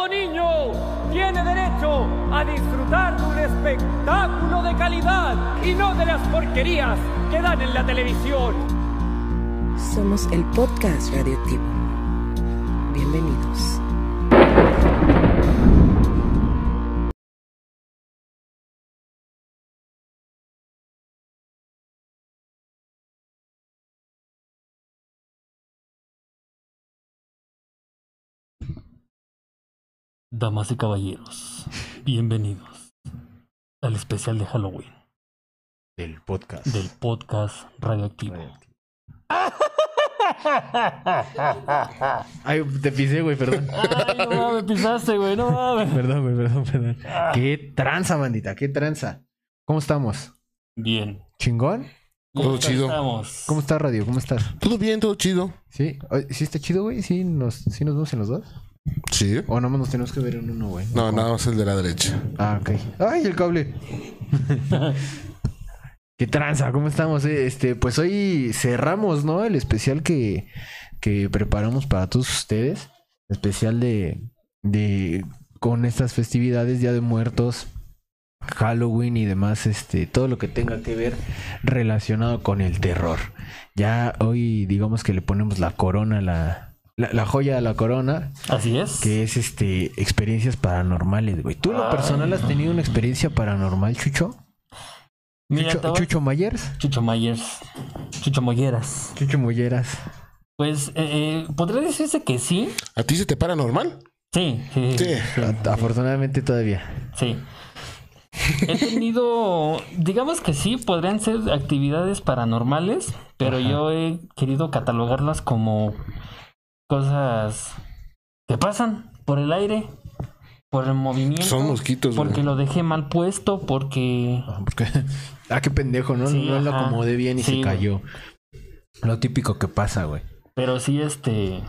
todo niño tiene derecho a disfrutar de un espectáculo de calidad y no de las porquerías que dan en la televisión. Somos el podcast radioactivo. Bienvenidos. Damas y caballeros, bienvenidos al especial de Halloween Del podcast. del podcast radioactivo. Ay, te pisé, güey, perdón. Ay, no mames, pisaste, güey, no mames. Perdón, güey, perdón, perdón. Qué tranza, bandita, qué tranza. ¿Cómo estamos? Bien. ¿Chingón? Todo chido. Estamos. ¿Cómo está Radio? ¿Cómo estás? Todo bien, todo chido. ¿Sí? ¿Sí está chido, güey? ¿Sí nos, ¿Sí nos vemos en los dos? Sí. ¿O nada más nos tenemos que ver en uno, güey? No, nada más el de la derecha. Ah, ok. ¡Ay, el cable! ¡Qué tranza! ¿Cómo estamos? eh? Este, pues hoy cerramos, ¿no? El especial que, que preparamos para todos ustedes. Especial de, de con estas festividades, Día de Muertos, Halloween y demás, este, todo lo que tenga que ver relacionado con el terror. Ya hoy digamos que le ponemos la corona, la, la, la joya a la corona, Así es. que es este experiencias paranormales, güey. ¿Tú en lo personal has tenido una experiencia paranormal, Chucho? Mira, Chucho, Chucho Myers, Chucho Myers. Chucho Molleras. Chucho Molleras. Pues, eh, eh, ¿podría decirse que sí? ¿A ti se te para normal? Sí, sí, Sí. Afortunadamente todavía. Sí. He tenido, digamos que sí, podrían ser actividades paranormales, pero Ajá. yo he querido catalogarlas como cosas que pasan por el aire, por el movimiento, Son mosquitos, güey. porque lo dejé mal puesto, porque Porque, ah, qué pendejo, ¿no? Sí, no lo acomodé bien y Sí, se cayó. Lo típico que pasa, güey. pero sí este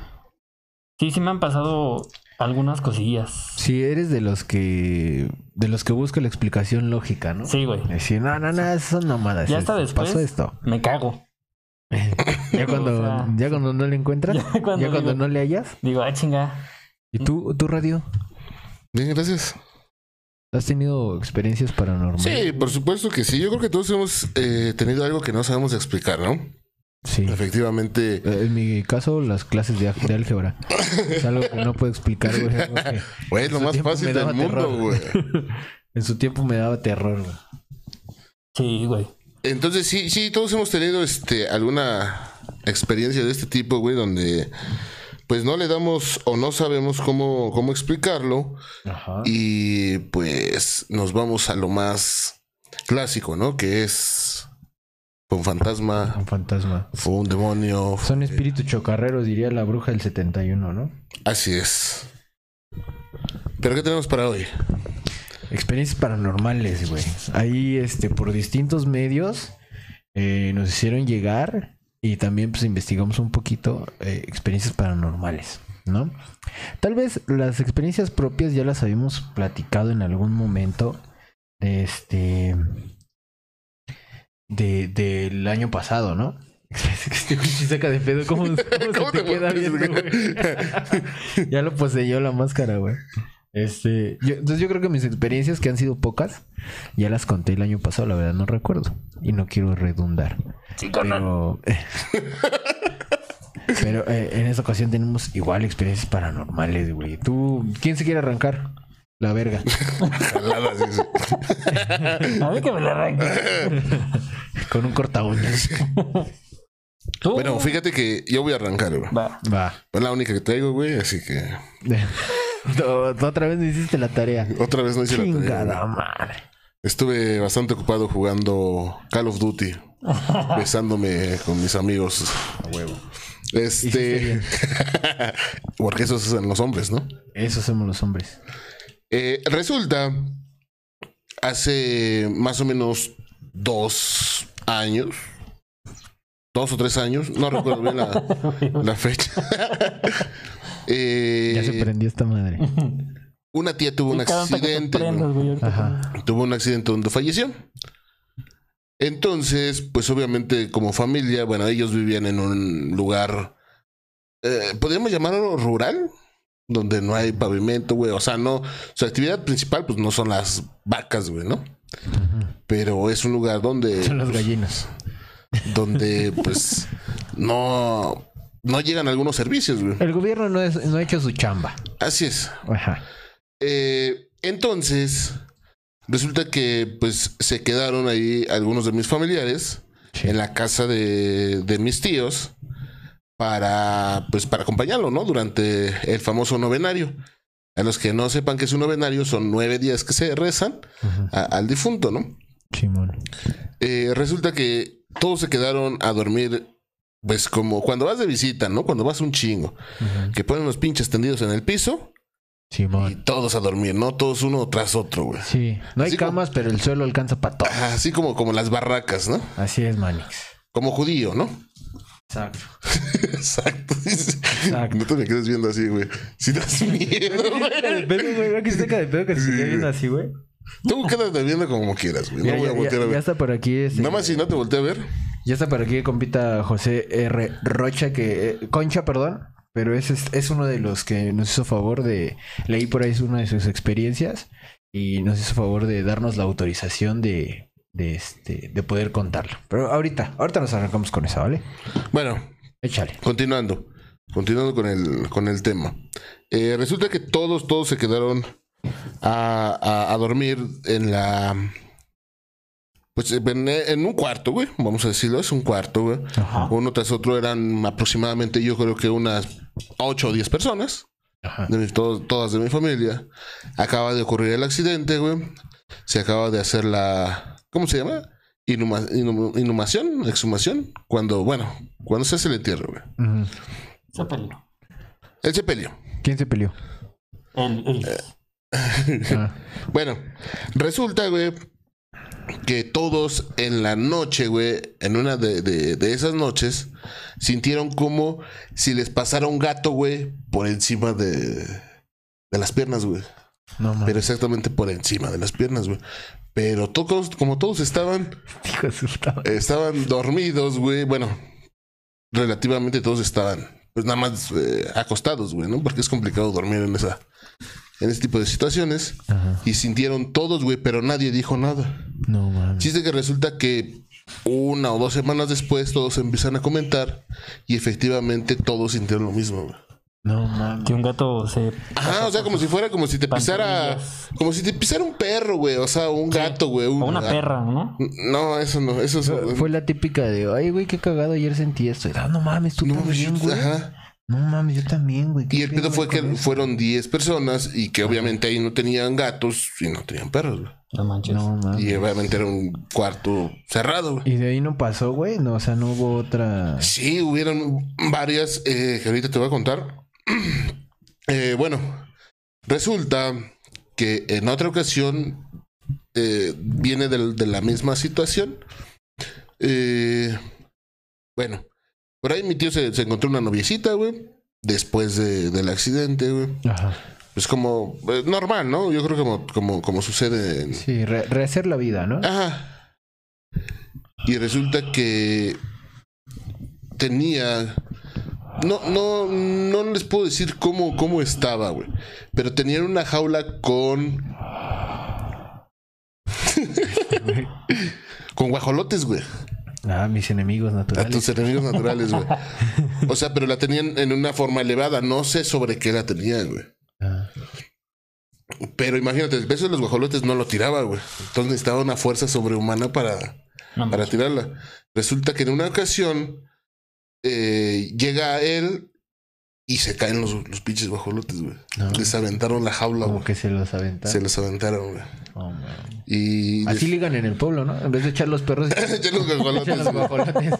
sí sí me han pasado algunas cosillas. Si eres de los que de los que busca la explicación lógica, ¿no? Sí, güey. Decir, no, no, no, son mamadas. Ya es- hasta después Pasó esto. me cago. Ya cuando, O sea, ya cuando no le encuentras, ya ya cuando no le hallas. Digo, ah, chinga. ¿Y tú, tú radio? Bien, gracias. ¿Has tenido experiencias paranormales? Sí, por supuesto que sí. Yo creo que todos hemos eh, tenido algo que no sabemos explicar, ¿no? Sí. Efectivamente. Eh, En mi caso, las clases de, de álgebra. Es algo que no puedo explicar, güey. Güey, es lo más fácil del mundo, güey. En su tiempo me daba terror, güey. Sí, güey. Entonces, sí, sí, todos hemos tenido este alguna experiencia de este tipo, güey, donde pues no le damos o no sabemos cómo, cómo explicarlo. Ajá. Y pues nos vamos a lo más clásico, ¿no? Que es un fantasma, Un fantasma. fue un demonio. Son espíritus chocarreros, diría la bruja del 71, ¿no? Así es. ¿Pero qué tenemos para hoy? Experiencias paranormales, güey. Ahí, este, por distintos medios eh, nos hicieron llegar y también, pues, investigamos un poquito eh, experiencias paranormales, ¿no? Tal vez las experiencias propias ya las habíamos platicado en algún momento de este. De, del año pasado, ¿no? Este güey sí saca de pedo. ¿Cómo, cómo se ¿Cómo te, te queda viendo, güey? ya lo poseyó la máscara, güey. Este, yo- entonces yo creo que mis experiencias, que han sido pocas, ya las conté el año pasado, la verdad no recuerdo. Y no quiero redundar. Pero, pero eh, en esta ocasión tenemos igual experiencias paranormales, güey. ¿Tú, quién se quiere arrancar? La verga. A ver que me la arranque. Con un corta uñas. Tú. Bueno, fíjate que yo voy a arrancar, güey. Va. Va. Es la única que traigo, güey, así que No, Otra vez me hiciste la tarea. otra vez no hice la tarea. Chingada madre. Estuve bastante ocupado jugando Call of Duty, besándome con mis amigos. A huevo. Este. Porque eso hacen los hombres, ¿no? Eso somos los hombres. Eh, resulta, hace más o menos dos años, dos o tres años, no recuerdo bien la, la fecha. Eh, Ya se prendió esta madre. una tía tuvo un accidente. prendas, güey. güey, ahorita Ajá. Tuvo un accidente donde falleció. Entonces, pues obviamente como familia, bueno, ellos vivían en un lugar, eh, podríamos llamarlo rural, donde no hay pavimento, güey. O sea, no, su actividad principal, pues no son las vacas, güey, ¿no? Pero es un lugar donde, Son los gallinos. donde, pues, no, no llegan algunos servicios, güey. El gobierno no, es- no ha hecho su chamba. Así es. Ajá. Eh, entonces, resulta que, pues, se quedaron ahí algunos de mis familiares Sí. en la casa de, de mis tíos para, pues, para acompañarlo, ¿no? Durante el famoso novenario. A los que no sepan que es un novenario, son nueve días que se rezan a- al difunto, ¿no? Simón. Eh, resulta que todos se quedaron a dormir, pues como cuando vas de visita, ¿no? Cuando vas un chingo, que ponen los pinches tendidos en el piso y Simón. todos a dormir, ¿no? Todos uno tras otro, güey. Sí. No hay Así como- camas, pero el suelo alcanza para todo. Ajá, Así como, como las barracas, ¿no? Así es, Manix. Como judío, ¿no? Exacto. Exacto. Exacto. No te me quedes viendo así, güey. Si das miedo, güey. ¿verdad que se de pedo que se quede viendo así, güey? Tú quédate viendo como quieras, güey. No Ya, voy a ya, voltear ya, a ya ver. está por aquí. Este, Nada más si no te volteé a ver. Ya está por aquí, compita José R. Rocha, que. eh, Concha, perdón. Pero es, es uno de los que nos hizo favor de. Leí por ahí una de sus experiencias. Y nos hizo favor de darnos la autorización de. De, este, de poder contarlo. Pero ahorita, ahorita nos arrancamos con eso, ¿vale? Bueno, Échale. continuando. Continuando con el, con el tema. Eh, resulta que todos, todos se quedaron a, a- a dormir en la. Pues en, en un cuarto, güey. Vamos a decirlo, es un cuarto, güey. Ajá. Uno tras otro eran aproximadamente, yo creo que unas 8 o 10 personas. Ajá. de mi- todo- todas de mi familia. Acaba de ocurrir el accidente, güey. Se acaba de hacer la. ¿Cómo se llama? Inhum- inhumación, exhumación. Cuando, bueno, cuando se hace el entierro, güey. Se peleó. El sepelio. ¿Quién se peleó? El, el- Ah, Bueno, resulta, güey, que todos en la noche, güey, en una de, de- de esas noches, sintieron como si les pasara un gato, güey, por encima de, de las piernas, güey. no. Pero exactamente por encima de las piernas, güey. Pero todos, como todos estaban, estaban dormidos, güey. Bueno, relativamente todos estaban, pues nada más eh, acostados, güey, ¿no? Porque es complicado dormir en esa, en ese tipo de situaciones. Ajá. Y sintieron todos, güey, pero nadie dijo nada. No mames. Chiste que resulta que una o dos semanas después todos empiezan a comentar y efectivamente todos sintieron lo mismo, güey. No mames. que un gato se. Ajá, o sea, como si fuera como si te pisara, como si te pisara un perro, güey, o sea, un gato, güey. un- O una perra, ¿no? No, eso no, eso es... Fue la típica de, ay, güey, qué cagado, ayer sentí esto. Y, ah, no mames, tú No, también, güey. ajá. No mames, yo también, güey. ¿Qué Y el pedo fue que eso? fueron 10 personas y que obviamente ahí no tenían gatos y no tenían perros, güey. No manches. No mames. Y obviamente era un cuarto cerrado, güey. Y de ahí no pasó, güey. No, o sea, no hubo otra. Sí, hubieron varias eh, que ahorita te voy a contar. Eh, bueno, resulta que en otra ocasión eh, viene del- de, la misma situación. Eh, bueno, por ahí mi tío se, se encontró una noviecita, güey. Después de- del accidente, güey. Ajá. Pues como eh, normal, ¿no? Yo creo que como, como, como sucede en, Sí, re- rehacer la vida, ¿no? Ajá. Y resulta que tenía. No, no, no les puedo decir cómo, cómo estaba, güey. Pero tenían una jaula con. con guajolotes, güey. Ah, mis enemigos A naturales. tus enemigos naturales, güey. O sea, pero la tenían en una forma elevada. No sé sobre qué la tenían, güey. Ah, Pero imagínate, el peso de los guajolotes no lo tiraba, güey. Entonces necesitaba una fuerza sobrehumana para, No para tirarla. Resulta que en una ocasión eh, llega él y se caen los, los pinches guajolotes, güey. No. Les aventaron la jaula, como güey. que se los aventaron. Se los aventaron, güey. Oh, man. Y Así ligan en el pueblo, ¿no? En vez de echar los perros, Ya los guajolotes, los guajolotes.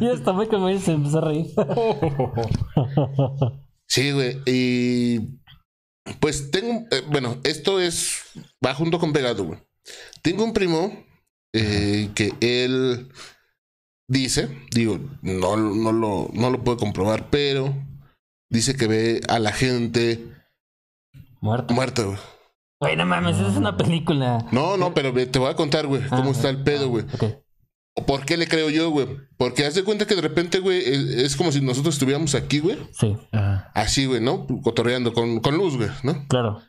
Y hasta me como se empezó a reír. Sí, güey. Y pues tengo, eh, bueno, esto es, va junto con pegado, güey. Tengo un primo eh, que él dice, digo, no, no, lo, no lo puedo comprobar, pero dice que ve a la gente Muerto. muerta, güey. Güey, no mames, esa es una película. No, no, pero te voy a contar, güey, cómo Ah, está el pedo, güey. Ok. ¿O ¿Por qué le creo yo, güey? Porque haz de cuenta que de repente, güey, es, es como si nosotros estuviéramos aquí, güey. Sí, Ajá. Así, güey, ¿no? Cotorreando con, con luz, güey, ¿no? claro.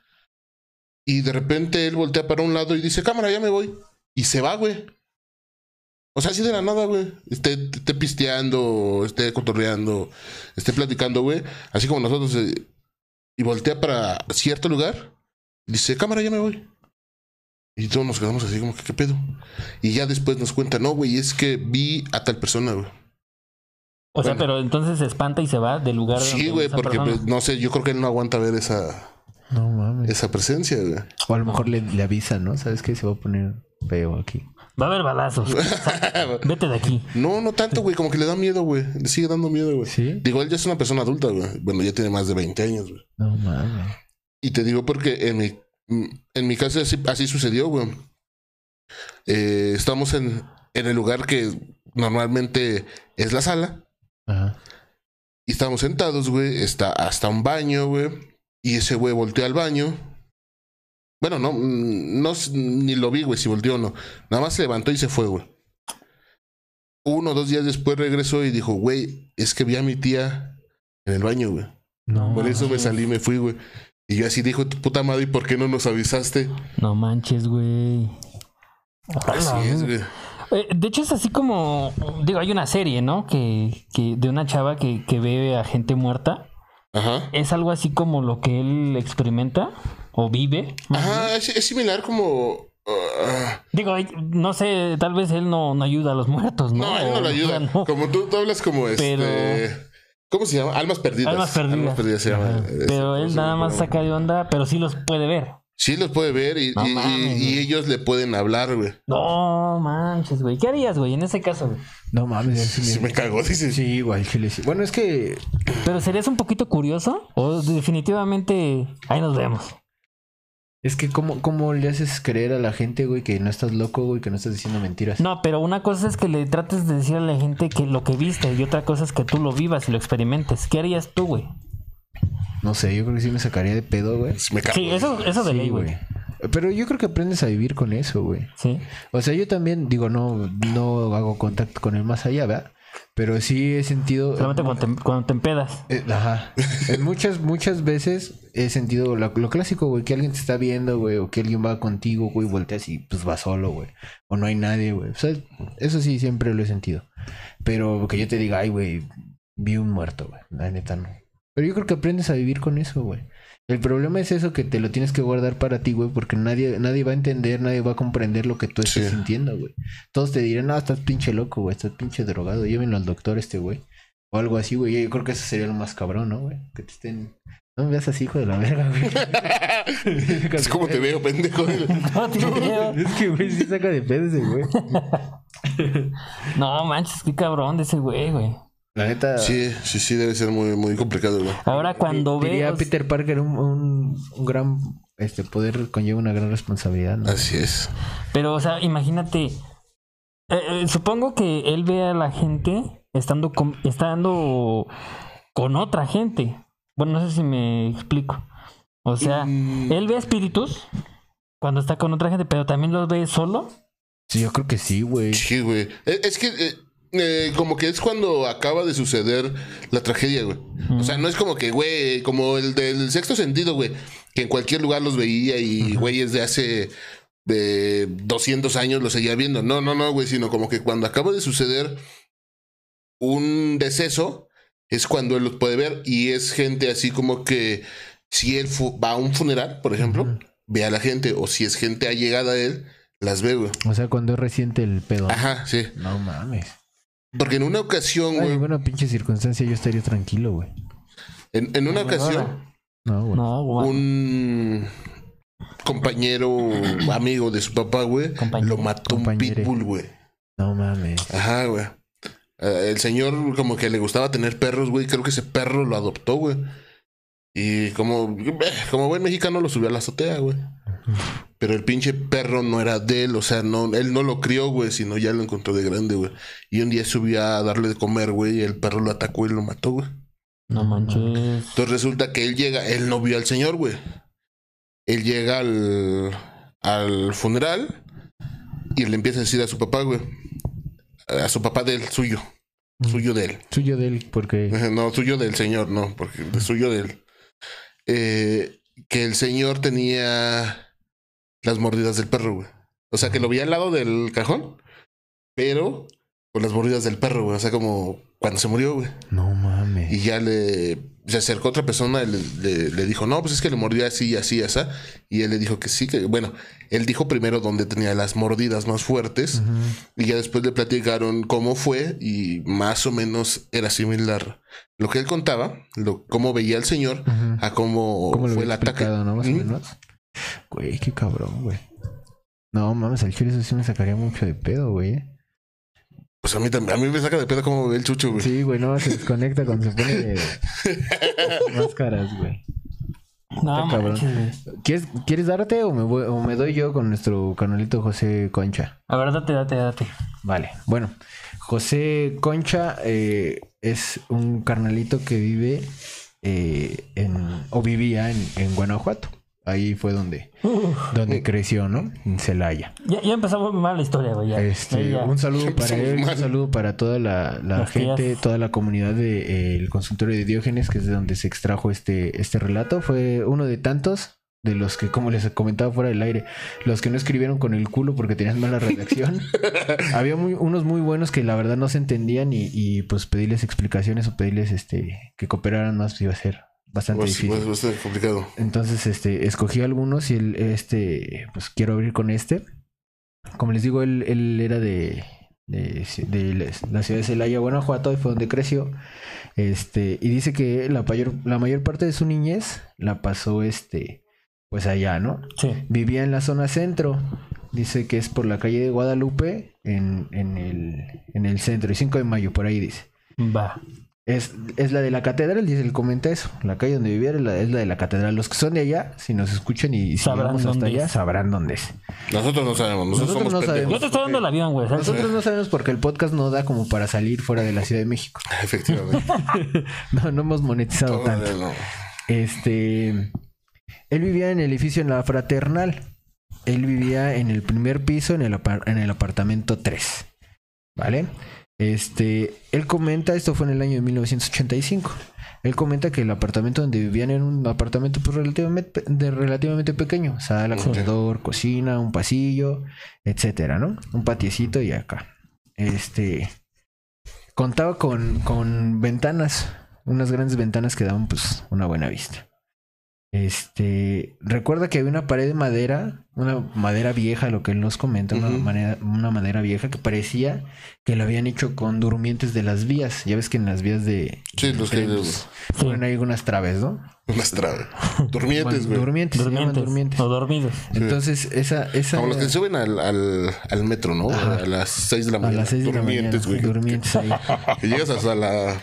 Y de repente él voltea para un lado y dice, cámara, ya me voy. Y se va, güey. O sea, así de la nada, güey. Esté, esté pisteando, esté cotorreando, esté platicando, güey. Así como nosotros. eh, y voltea para cierto lugar. Dice, cámara, ya me voy. Y todos nos quedamos así como que, ¿qué pedo? Y ya después nos cuenta, no, güey, es que vi a tal persona, güey. O sea, pero entonces se espanta y se va del lugar. Sí, donde güey, porque persona- pues, no sé, yo creo que él no aguanta ver esa, No mames. esa presencia, güey. O a lo mejor le, le avisan, ¿no? ¿Sabes qué? Se va a poner feo aquí. Va a haber balazos. Vete de aquí. No, no tanto, güey, como que le da miedo, güey. Le sigue dando miedo, güey. ¿Sí? Digo, él ya es una persona adulta, güey. Bueno, ya tiene más de 20 años, güey. No mames. Y te digo porque en mi, en mi caso así, así sucedió, güey. Eh, estamos en, en el lugar que normalmente es la sala. Ajá. Y estamos sentados, güey. Está hasta un baño, güey. Y ese güey volteó al baño. Bueno, no, mm, no ni lo vi, güey, si volteó o no. Nada más se levantó y se fue, güey. Uno o dos días después regresó y dijo, güey, es que vi a mi tía en el baño, güey. No. Por eso me salí y me fui, güey. Y yo así dijo, tu puta madre, ¿y por qué no nos avisaste? No manches, güey. Así es, güey. güey. Eh, De hecho, es así como. Digo, hay una serie, ¿no? Que, que de una chava que, que ve a gente muerta. Ajá. Es algo así como lo que él experimenta o vive. Ajá, es, es similar como... ah, Digo, ay, no sé, tal vez él no, no ayuda a los muertos, ¿no? no, él no O- le ayuda. no. Como tú, tú hablas como este... Pero- ¿Cómo se llama? Almas perdidas. Almas perdidas. se llama. Este, Pero ¿cómo él nada más saca de onda, pero sí los puede ver. Sí los puede ver y, No y- mames, ellos le pueden hablar, güey. No manches, güey. ¿Qué harías, güey, en ese caso, güey? No mames. sí Si me cagó, dice. Sí, igual chile sí. Bueno, es que ¿Pero serías un poquito curioso? ¿O definitivamente ahí nos vemos? Es que cómo, cómo le haces creer a la gente, güey, que no estás loco, güey, que no estás diciendo mentiras. No, pero una cosa es que le trates de decir a la gente que lo que viste y otra cosa es que tú lo vivas y lo experimentes. ¿Qué harías tú, güey? No sé, yo creo que sí me sacaría de pedo, güey. Si me cago. Sí, eso, eso de Sí, ley, güey. Pero yo creo que aprendes a vivir con eso, güey. Sí. O sea, yo también, digo, no, no hago contacto con el más allá, ¿verdad? Pero sí he sentido. Solamente cuando te, cuando te empedas. Eh, ajá. En muchas, muchas veces he sentido lo, lo clásico, güey, que alguien te está viendo, güey, o que alguien va contigo, güey, volteas y pues va solo, güey. O no hay nadie, güey. O sea, eso sí siempre lo he sentido. Pero que yo te diga, ay, güey, vi un muerto, güey. La neta no. Pero yo creo que aprendes a vivir con eso, güey. El problema es eso que te lo tienes que guardar para ti, güey, porque nadie, nadie va a entender, nadie va a comprender lo que tú estás Sí. sintiendo, güey. Todos te dirán, no, estás pinche loco, güey, estás pinche drogado, llévenlo al doctor este, güey. O algo así, güey. Yo creo que eso sería lo más cabrón, ¿no, güey? Que te estén... No me veas así, hijo de la verga, güey. Es como te veo, pendejo. No, te creo. Es que, güey, sí saca de pedo ese, güey. No manches, qué cabrón de ese güey, güey. La neta... Sí, sí, sí, debe ser muy, muy complicado, güey. Ahora cuando Diría veo. Peter Parker, un, un, un gran este poder conlleva una gran responsabilidad, ¿no? Así es. Pero, o sea, imagínate. eh, eh, supongo que él ve a la gente estando con, estando con otra gente. Bueno, no sé si me explico. O sea, Mm, él ve espíritus cuando está con otra gente, pero también los ve solo. Sí, yo creo que sí, güey. Sí, güey. Es, es que eh, eh, como que es cuando acaba de suceder la tragedia, güey. O sea, no es como que, güey, como el del sexto sentido, güey, que en cualquier lugar los veía y güeyes de hace eh, 200 años los seguía viendo. No, no, no, güey, sino como que cuando acaba de suceder un deceso, es cuando él los puede ver y es gente así como que si él va a un funeral, por ejemplo, ve a la gente o si es gente allegada a él, las ve, güey. O sea, cuando es reciente el pedo. Ajá, sí. No mames. Porque en una ocasión, En güey, ninguna pinche circunstancia yo estaría tranquilo, güey. en, en una ocasión, No, güey. No, güey. un compañero, amigo de su papá, güey, lo mató un Compañere. pitbull, güey. No mames. Ajá, güey. Eh, el señor como que le gustaba tener perros, güey. Creo que ese perro lo adoptó, güey. Y como, como buen mexicano lo subió a la azotea, güey. Pero el pinche perro no era de él, o sea, no, él no lo crió, güey, sino ya lo encontró de grande, güey. Y un día subió a darle de comer, güey, y el perro lo atacó y lo mató, güey. No manches. Entonces resulta que él llega, él no vio al señor, güey. Él llega al, al funeral y le empieza a decir a su papá, güey. a su papá del suyo. Suyo de él. Suyo de él, porque. No, suyo del señor, no, porque suyo de él. Eh, que el señor tenía las mordidas del perro, güey. O sea, que lo veía al lado del cajón, pero con las mordidas del perro, güey. O sea, como cuando se murió, güey. No mames. Y ya le se acercó otra persona y le, le- le dijo, no, pues es que le mordía así, así, así. Y él le dijo que sí, que bueno, él dijo primero dónde tenía las mordidas más fuertes. Y ya después le platicaron cómo fue y más o menos era similar lo que él contaba, lo, cómo veía el señor a cómo, ¿Cómo fue el ataque. no? Más o Ujú. menos. Güey, qué cabrón, güey. No mames, al chile eso sí me sacaría mucho de pedo, güey. Pues a mí también, a mí me saca de pedo cómo ve el chucho, güey. Sí, güey, no, se desconecta cuando se pone de máscaras, güey. No, cabrón. ¿Quieres, ¿Quieres darte o me, voy- o me doy yo con nuestro canalito José Concha? A ver, date, date, date. Vale, bueno, José Concha eh, es un carnalito que vive eh, en, o vivía en, en Guanajuato. Ahí fue donde, donde creció, ¿no? En Celaya. Ya, ya empezamos mal la historia, güey. ya. Este, ya. un saludo para Empezamos él, un mal. saludo para toda la, la gente, tías. toda la comunidad del consultorio de Diógenes, que es de donde se extrajo este, este relato. Fue uno de tantos de los que, como les comentaba fuera del aire, los que no escribieron con el culo porque tenían mala redacción. Había muy- unos muy buenos que la verdad no se entendían y, y, pues pedirles explicaciones o pedirles este que cooperaran más iba a ser bastante Pues, difícil. pues, bastante complicado. Entonces, este, escogí algunos y el, este, pues quiero abrir con este. Como les digo, él, él era de, de, de la ciudad de Celaya, Guanajuato, y fue donde creció. Este, y dice que la mayor, la mayor parte de su niñez la pasó, este, pues allá, ¿no? Sí. Vivía en la zona centro. Dice que es por la calle de Guadalupe, en, en, el, en el centro, y 5 de mayo, por ahí dice. Va. Es, es la de la catedral, dice, él comenta eso. La calle donde vivía es la, es la de la catedral. Los que son de allá, si nos escuchan y si Sabrán vamos hasta allá, es. sabrán dónde es. Nosotros no sabemos, nosotros, Nosotros somos no te estoy dando el avión, güey. Nosotros no sabemos porque el podcast no da como para salir fuera de la Ciudad de México. Efectivamente. No, no hemos monetizado tanto. No. Este. Él vivía en el edificio en la fraternal. Él vivía en el primer piso, en el, apar- en el apartamento 3. ¿Vale? Este. Él comenta, esto fue en el año de 1985. Él comenta que el apartamento donde vivían era un apartamento pues, relativamente, de relativamente pequeño. Sala, comedor, cocina, un pasillo, etcétera, ¿no? Un patiecito y acá. Este. Contaba con, con ventanas, unas grandes ventanas que daban pues una buena vista. Este, recuerda que había una pared de madera, una madera vieja, lo que él nos comenta, una, manera- una madera vieja que parecía que lo habían hecho con durmientes de las vías. Ya ves que en las vías de... Sí, los que pues, ponen ahí algunas traves, ¿no? unas trabas. Durmientes, güey. durmientes, Durmientes. durmientes. O dormidos. Entonces, esa... esa Como los que suben al, al, al metro, ¿no? Ajá. A las 6 de la a mañana. las seis de la mañana. Durmientes, güey. Durmientes ahí. Que llegas hasta la.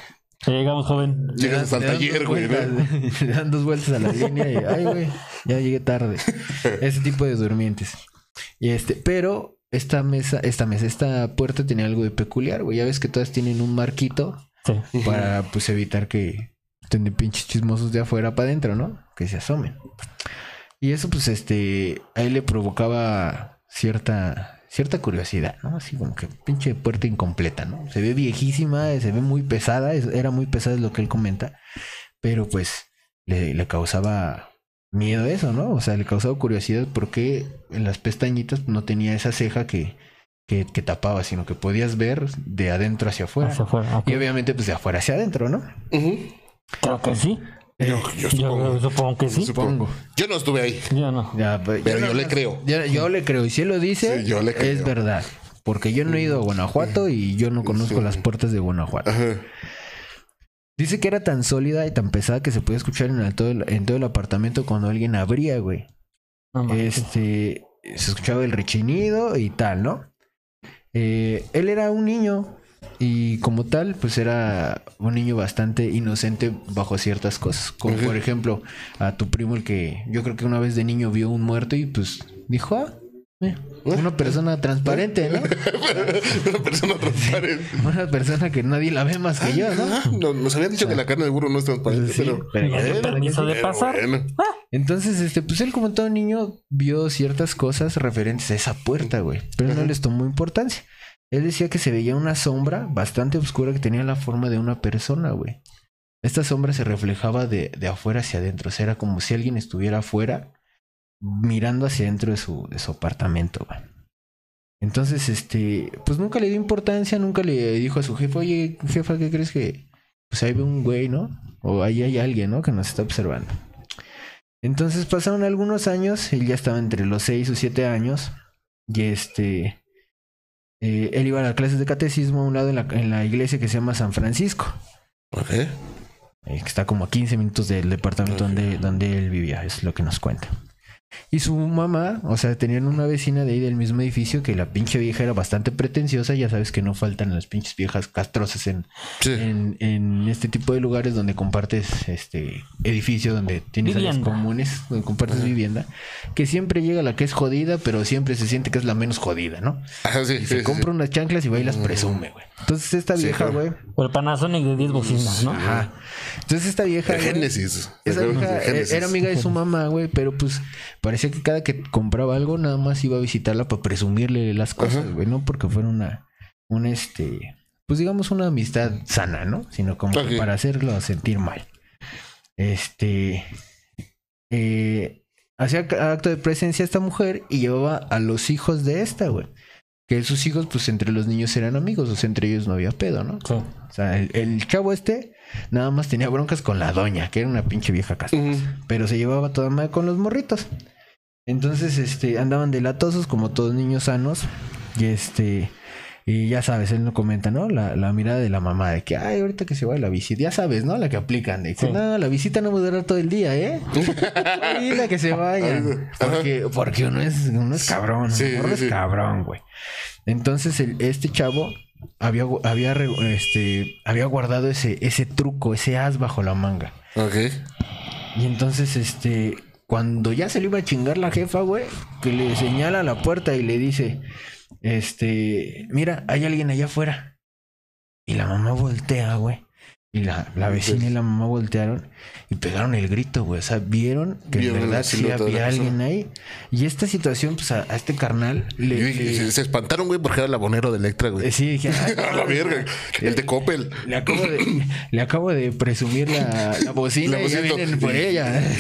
Ya llegamos, joven. Llegas hasta el taller, güey. Le dan dos vueltas a la línea y, ay, güey, ya llegué tarde. Ese tipo de durmientes. Y este, pero esta mesa, esta mesa, esta puerta tenía algo de peculiar, güey. Ya ves que todas tienen un marquito Sí. para, pues, evitar que estén de pinches chismosos de afuera para adentro, ¿no? Que se asomen. Y eso, pues, este, a él le provocaba cierta, cierta curiosidad, ¿no? Así como que pinche puerta incompleta, ¿no? Se ve viejísima, se ve muy pesada, es- era muy pesada es lo que él comenta, pero pues le, le causaba miedo eso, ¿no? O sea, le causaba curiosidad porque en las pestañitas no tenía esa ceja que, que, que tapaba, sino que podías ver de adentro hacia afuera. Hacia afuera. ok. Y obviamente, pues de afuera hacia adentro, ¿no? Ujú. Creo que sí. Yo, yo supongo. Yo supongo que sí. Supongo. Yo no estuve ahí. Yo no. Ya, Pero yo le creo. Yo, yo le creo. Y si él lo dice, Sí, yo le creo. es verdad. Porque yo no he ido a Guanajuato y yo no conozco Sí. las puertas de Guanajuato. Ajá. Dice que era tan sólida y tan pesada que se podía escuchar en, el- todo, el, en todo el apartamento cuando alguien abría, güey. No. Este, se escuchaba el rechinido y tal, ¿no? Eh, él era un niño y como tal, pues era un niño bastante inocente bajo ciertas cosas. Como por ejemplo, a tu primo el que yo creo que una vez de niño vio un muerto y pues dijo, ah, eh, una persona transparente, ¿no? Una persona transparente. Una persona que nadie la ve más que yo, ¿no? Ah, no, nos habían dicho que la carne de burro no es transparente, Sí, pero. pero Ya permiso de pasar. bueno. Entonces, este, pues él como todo niño vio ciertas cosas referentes a esa puerta, güey. Pero no les tomó importancia. Él decía que se veía una sombra bastante oscura que tenía la forma de una persona, güey. Esta sombra se reflejaba de, de afuera hacia adentro. O sea, era como si alguien estuviera afuera mirando hacia adentro de su, de su apartamento, güey. Entonces, este, pues nunca le dio importancia, nunca le dijo a su jefe, oye, jefa, ¿qué crees que? Pues ahí ve un güey, ¿no? O ahí hay alguien, ¿no? Que nos está observando. Entonces pasaron algunos años, él ya estaba entre los 6 o 7 años, y este, eh, él iba a las clases de catecismo a un lado en la, en la iglesia que se llama San Francisco, eh, que está como a 15 minutos del departamento donde, donde él vivía, es lo que nos cuenta. Y su mamá, o sea, tenían una vecina de ahí del mismo edificio que la pinche vieja era bastante pretenciosa, ya sabes que no faltan las pinches viejas castrosas en, Sí. en, en este tipo de lugares donde compartes este edificio, donde tienes áreas comunes, donde compartes vivienda, que siempre llega la que es jodida, pero siempre se siente que es la menos jodida, ¿no? Ajá, sí, Y sí, se sí, compra sí. unas chanclas y va y las presume, güey. Entonces esta Sí, vieja, claro. güey. O el Panasonic de 10 bocinas, ¿no? Ajá. Entonces esta vieja. Güey, Génesis. esa ¿Te acuerdas vieja del eh, Génesis? era amiga de su mamá, güey, pero pues parecía que cada que compraba algo nada más iba a visitarla para presumirle las cosas, güey, no porque fuera una, un este, pues digamos una amistad sana, ¿no? Sino como que para hacerlo sentir mal. Este, eh, hacía acto de presencia esta mujer y llevaba a los hijos de esta, güey. Que sus hijos, pues entre los niños eran amigos, o sea, entre ellos no había pedo, ¿no? O sea, el, el chavo este nada más tenía broncas con la doña, que era una pinche vieja casa. Pero se llevaba toda madre con los morritos. Entonces, este, andaban delatosos como todos niños sanos. Y este, y ya sabes, él no comenta, ¿no? La, la mirada de la mamá de que, ay, ahorita que se vaya la visita. Ya sabes, ¿no? La que aplican. Que, Sí. no, la visita no va a durar todo el día, ¿eh? la que se vaya. Porque, porque uno es, uno es cabrón. Uno sí, es cabrón, güey. Entonces, el- este chavo había, había, re- este, había guardado ese, ese truco, ese as bajo la manga. Ok. Y entonces, este, cuando ya se le iba a chingar la jefa, güey, que le señala a la puerta y le dice, este, mira, hay alguien allá afuera. Y la mamá voltea, güey. Y la, la vecina y la mamá voltearon y pegaron el grito, güey. O sea, vieron que Vieron en verdad sí había alguien ahí. Y esta situación, pues a, a este carnal le... Y- y le- se, espantaron, güey, porque era el abonero de Electra, eh, güey. sí, dije, "Ay, A la verga. El de Coppel. Le acabo de, le acabo de presumir la, la bocina La y ya vienen por ella.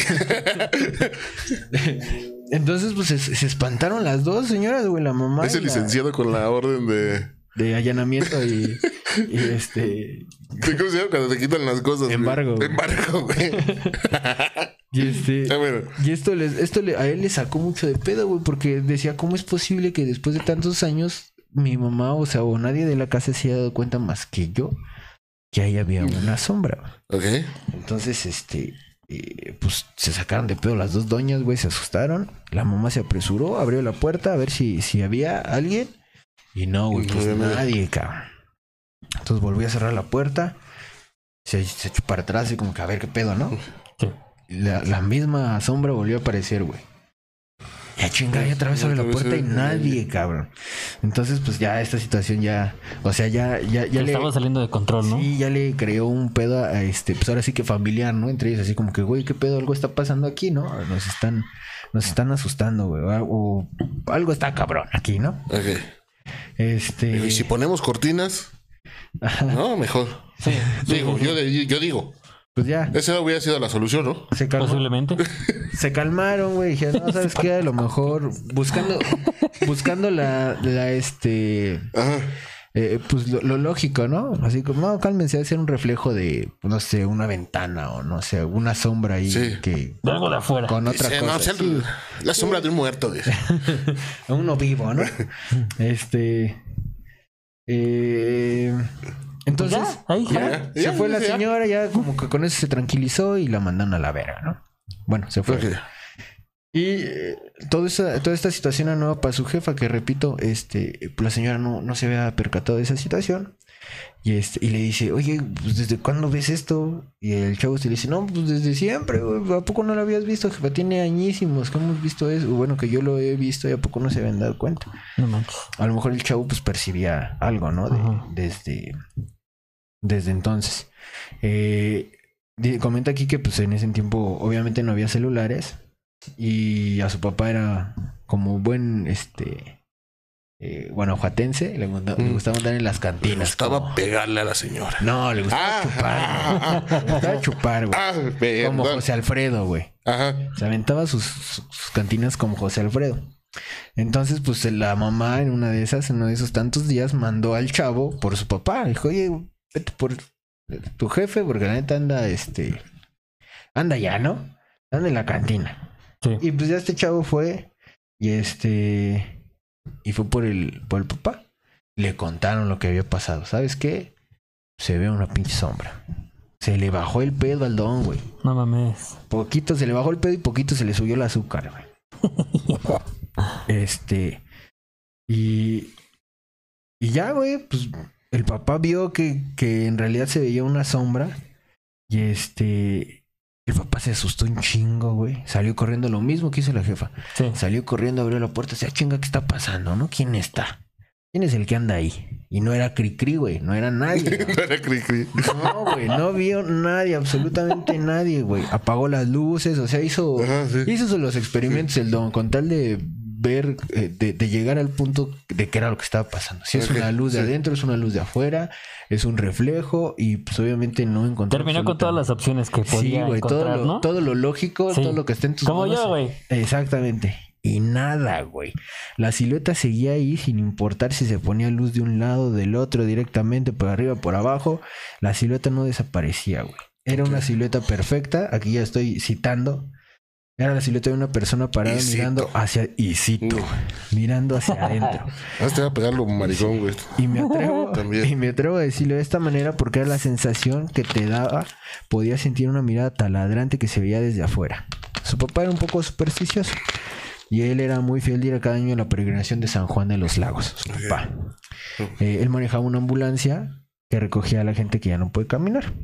Entonces, pues se, se espantaron las dos señoras, güey, la mamá. Ese licenciado con la orden de. De allanamiento y, y este. ¿Cómo se llama cuando te quitan las cosas? güey? Embargo. Embargo, güey. Y este. Ah, bueno. Y esto, les, esto le- a él le sacó mucho de pedo, güey, porque decía, ¿cómo es posible que después de tantos años mi mamá, o sea, o nadie de la casa se haya dado cuenta más que yo que ahí había una sombra? Ok. Entonces, este, eh, pues se sacaron de pedo las dos doñas, güey, se asustaron. La mamá se apresuró, abrió la puerta a ver si, si había alguien. Y no, güey, pues nadie. cabrón. Entonces volvió a cerrar la puerta. Se, se echó para atrás y como que a ver qué pedo, ¿no? Sí. La, la misma sombra volvió a aparecer, güey. Ya chingada, y otra vez abre la puerta y nadie, cabrón. Entonces, pues ya esta situación ya, o sea, ya, ya, ya le, Estaba saliendo de control, ¿no? Sí, ya le creó un pedo a este, pues ahora sí que familiar, ¿no? Entre ellos, así como que, güey, ¿qué pedo? Algo está pasando aquí, ¿no? Nos están, nos están asustando, güey. O, o algo está cabrón aquí, ¿no? Ok. Este. Y si ponemos cortinas, no, mejor. Sí. Digo, yo, digo, Pues ya, esa hubiera sido la solución, ¿no? se calmó. Posiblemente. Se calmaron, güey. Dijeron, no, ¿sabes qué? A lo mejor buscando, buscando la, la, este, Ajá. Eh, pues lo, lo lógico, ¿no? Así como, no, cálmense, debe ser un reflejo de, no sé, una ventana o no sé, una sombra ahí Sí. que De algo de afuera. con otra Dice, cosa. no, o sea, Sí. La sombra de un muerto. uno vivo, ¿no? este. eh, entonces, ya, ahí, ya, ya. se fue ya, la señora, ya como que con eso se tranquilizó y la mandaron a la verga, ¿no? Bueno, se fue. Y eh, toda, esa, toda esta situación era nueva para su jefa, que repito, este, la señora no, no se había percatado de esa situación. Y, este, y le dice, oye, pues, ¿desde cuándo ves esto? Y el chavo se le dice, no, pues desde siempre, güey, ¿a poco no lo habías visto, jefa? Tiene añísimos que hemos visto eso. Bueno, que yo lo he visto y a poco no se habían dado cuenta. No manches. A lo mejor el chavo pues percibía algo, ¿no? De- desde, desde entonces. Eh, comenta aquí que pues en ese tiempo obviamente no había celulares y a su papá era como buen, este, eh, guanajuatense, le, gusta- le gustaba andar en las cantinas. gustaba como- pegarle a la señora. No, le gustaba Ah, chupar. ah. Le gustaba chupar, güey. Ah, Como. José Alfredo, güey. Ajá. Se aventaba sus- sus cantinas como José Alfredo. Entonces, pues la mamá en una de esas, en uno de esos tantos días, mandó al chavo por su papá. Dijo, oye, vete por tu jefe, porque la neta anda, este, anda ya, ¿no? Anda en la cantina. Sí. Y pues ya este chavo fue y este, y fue por el, por el papá. Le contaron lo que había pasado. ¿Sabes qué? Se ve una pinche sombra. Se le bajó el pedo al don, güey. No mames. Poquito se le bajó el pedo y poquito se le subió el azúcar, güey. este. Y. Y ya, güey, pues el papá vio que, que en realidad se veía una sombra. Y este. El papá se asustó un chingo, güey. Salió corriendo lo mismo que hizo la jefa. Sí. Salió corriendo, abrió la puerta. Decía, chinga, ¿qué está pasando, no? ¿Quién está? ¿Quién es el que anda ahí? Y no era Cricri, güey. No era nadie. güey. No era cri, cri. No, güey, no vio nadie, absolutamente nadie, güey. Apagó las luces, o sea, hizo, Ajá, sí. hizo los experimentos el don con tal de ver, eh, de, de llegar al punto de qué era lo que estaba pasando. Si es una luz de sí. adentro, es una luz de afuera, es un reflejo y pues obviamente no encontró. Terminó con todas las opciones que Sí, podía güey, todo encontrar, lo, ¿no? todo lo lógico, Sí. todo lo que está en tus Como manos. yo, güey. Exactamente. Y nada, güey. La silueta seguía ahí sin importar si se ponía luz de un lado, del otro, directamente, por arriba, por abajo. La silueta no desaparecía, güey. Era una silueta perfecta. Aquí ya estoy citando. Era la silueta de una persona parada mirando hacia... Y cito. Mirando hacia adentro. Hasta te va a pegarlo maricón, güey. Y me atrevo, También. y me atrevo a decirlo de esta manera porque era la sensación que te daba, podía sentir una mirada taladrante que se veía desde afuera. Su papá era un poco supersticioso y él era muy fiel de ir a cada año a la peregrinación de San Juan de los Lagos. Su papá. Eh, él manejaba una ambulancia que recogía a la gente que ya no puede caminar.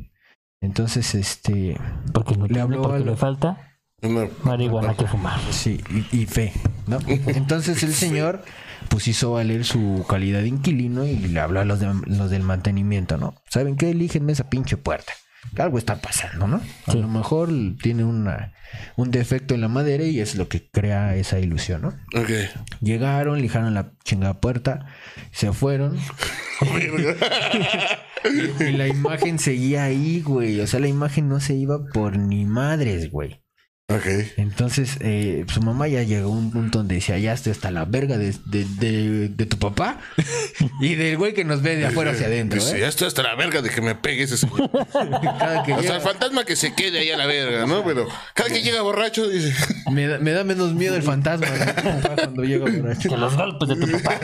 Entonces, este, Porque no Le habló porque al- le falta Marihuana que fumar. Sí, y, y fe, ¿no? Entonces el señor pues hizo valer su calidad de inquilino y le habló a los, de- los del mantenimiento, ¿no? ¿Saben qué? Elígenme esa pinche puerta. Algo está pasando, ¿no? A Sí. lo mejor tiene una, un defecto en la madera y es lo que crea esa ilusión, ¿no? Ok. Llegaron, lijaron la chingada puerta, se fueron. y la imagen seguía ahí, güey. O sea, la imagen no se iba por ni madres, güey. Ok. Entonces, eh, su mamá ya llegó a un punto donde decía, ya estoy hasta la verga de, de, de- de tu papá y del güey que nos ve de afuera hacia adentro. Dice, ¿eh? ya estoy hasta la verga de que me pegue ese señor. Cada que O sea, llega- el fantasma que se quede ahí a la verga, ¿no? Pero cada que llega borracho, dice, me, da, me da menos miedo el fantasma ¿no? cuando llega borracho. Que los golpes de tu papá.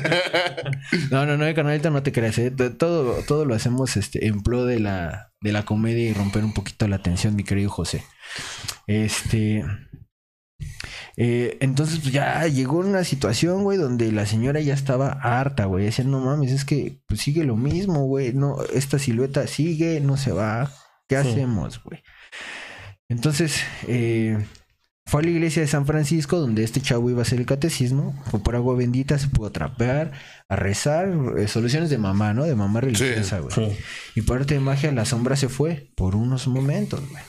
No, no, no, canalita, no te creas. ¿eh? Todo, todo lo hacemos este, en pro de la, de la comedia y romper un poquito la tensión, mi querido José. Este. eh, entonces, pues ya llegó una situación, güey, donde la señora ya estaba harta, güey. Decía, no mames, es que pues, sigue lo mismo, güey. No, esta silueta sigue, no se va. ¿Qué Sí. hacemos, güey? Entonces, eh, fue a la iglesia de San Francisco, donde este chavo iba a hacer el catecismo. Fue por agua bendita, se pudo trapear, a rezar. eh, soluciones de mamá, ¿no? De mamá religiosa, güey. Sí. Y por arte de magia, la sombra se fue por unos momentos, güey.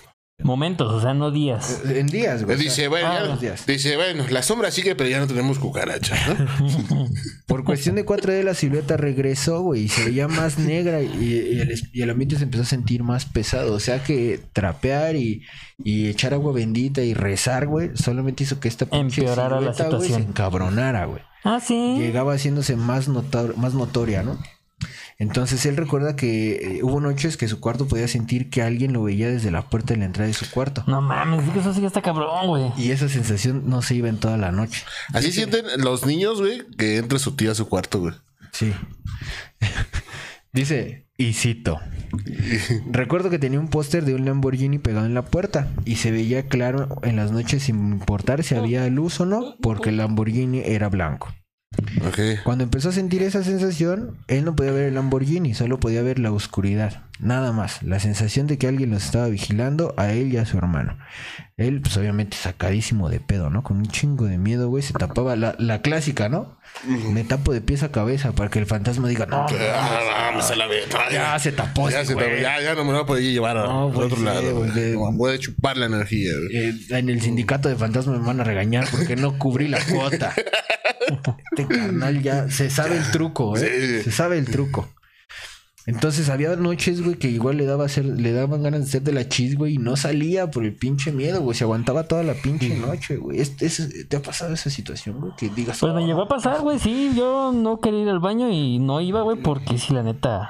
Momentos, o sea, no días. Eh, En días, güey. dice, bueno, ah, ya- días. dice, bueno, la sombra sigue, pero ya no tenemos cucaracha, ¿no? Por cuestión de cuatro días, la silueta regresó, güey, y se veía más negra y, y el, es- y el ambiente se empezó a sentir más pesado. O sea que trapear y, y echar agua bendita y rezar, güey, solamente hizo que esta pinche Empeorara la güey, se situación. encabronara, güey. Ah, sí. llegaba haciéndose más, notor- más notoria, ¿no? Entonces él recuerda que eh, hubo noches que su cuarto podía sentir que alguien lo veía desde la puerta de la entrada de su cuarto. No mames, es que eso sí que está cabrón, güey. Y esa sensación no se iba en toda la noche. Así sienten los niños, güey, que entre su tía a su cuarto, güey. Sí. Dice, y cito. Recuerdo que tenía un póster de un Lamborghini pegado en la puerta y se veía claro en las noches sin importar si había luz o no, porque el Lamborghini era blanco. Cuando empezó a sentir esa sensación, él no podía ver el Lamborghini, solo podía ver la oscuridad. Nada más. La sensación de que alguien los estaba vigilando a él y a su hermano. Él, pues obviamente sacadísimo de pedo, ¿no? Con un chingo de miedo, güey. Se tapaba la, la clásica, ¿no? Me tapo de pies a cabeza para que el fantasma diga, no, Ah, no, se la ve. ya se tapó. Ya, ese se güey". tapó, ya, ya no me lo voy a poder llevar a- No, al otro sí, lado. güey, güey. de- Voy a chupar la energía. güey. Eh, en el sindicato de fantasmas me van a regañar porque no cubrí la cuota. Este carnal ya se sabe el truco, ¿eh? Sí. Se sabe el truco. Entonces había noches, güey, que igual le daba a hacer, le daban ganas de hacer de la chis, güey, y no salía por el pinche miedo, güey. Se aguantaba toda la pinche noche, güey. Es- es- ¿Te ha pasado esa situación, güey? Que digas, Pues me llegó a pasar, güey, sí. Yo no quería ir al baño y no iba, güey, porque sí, la neta,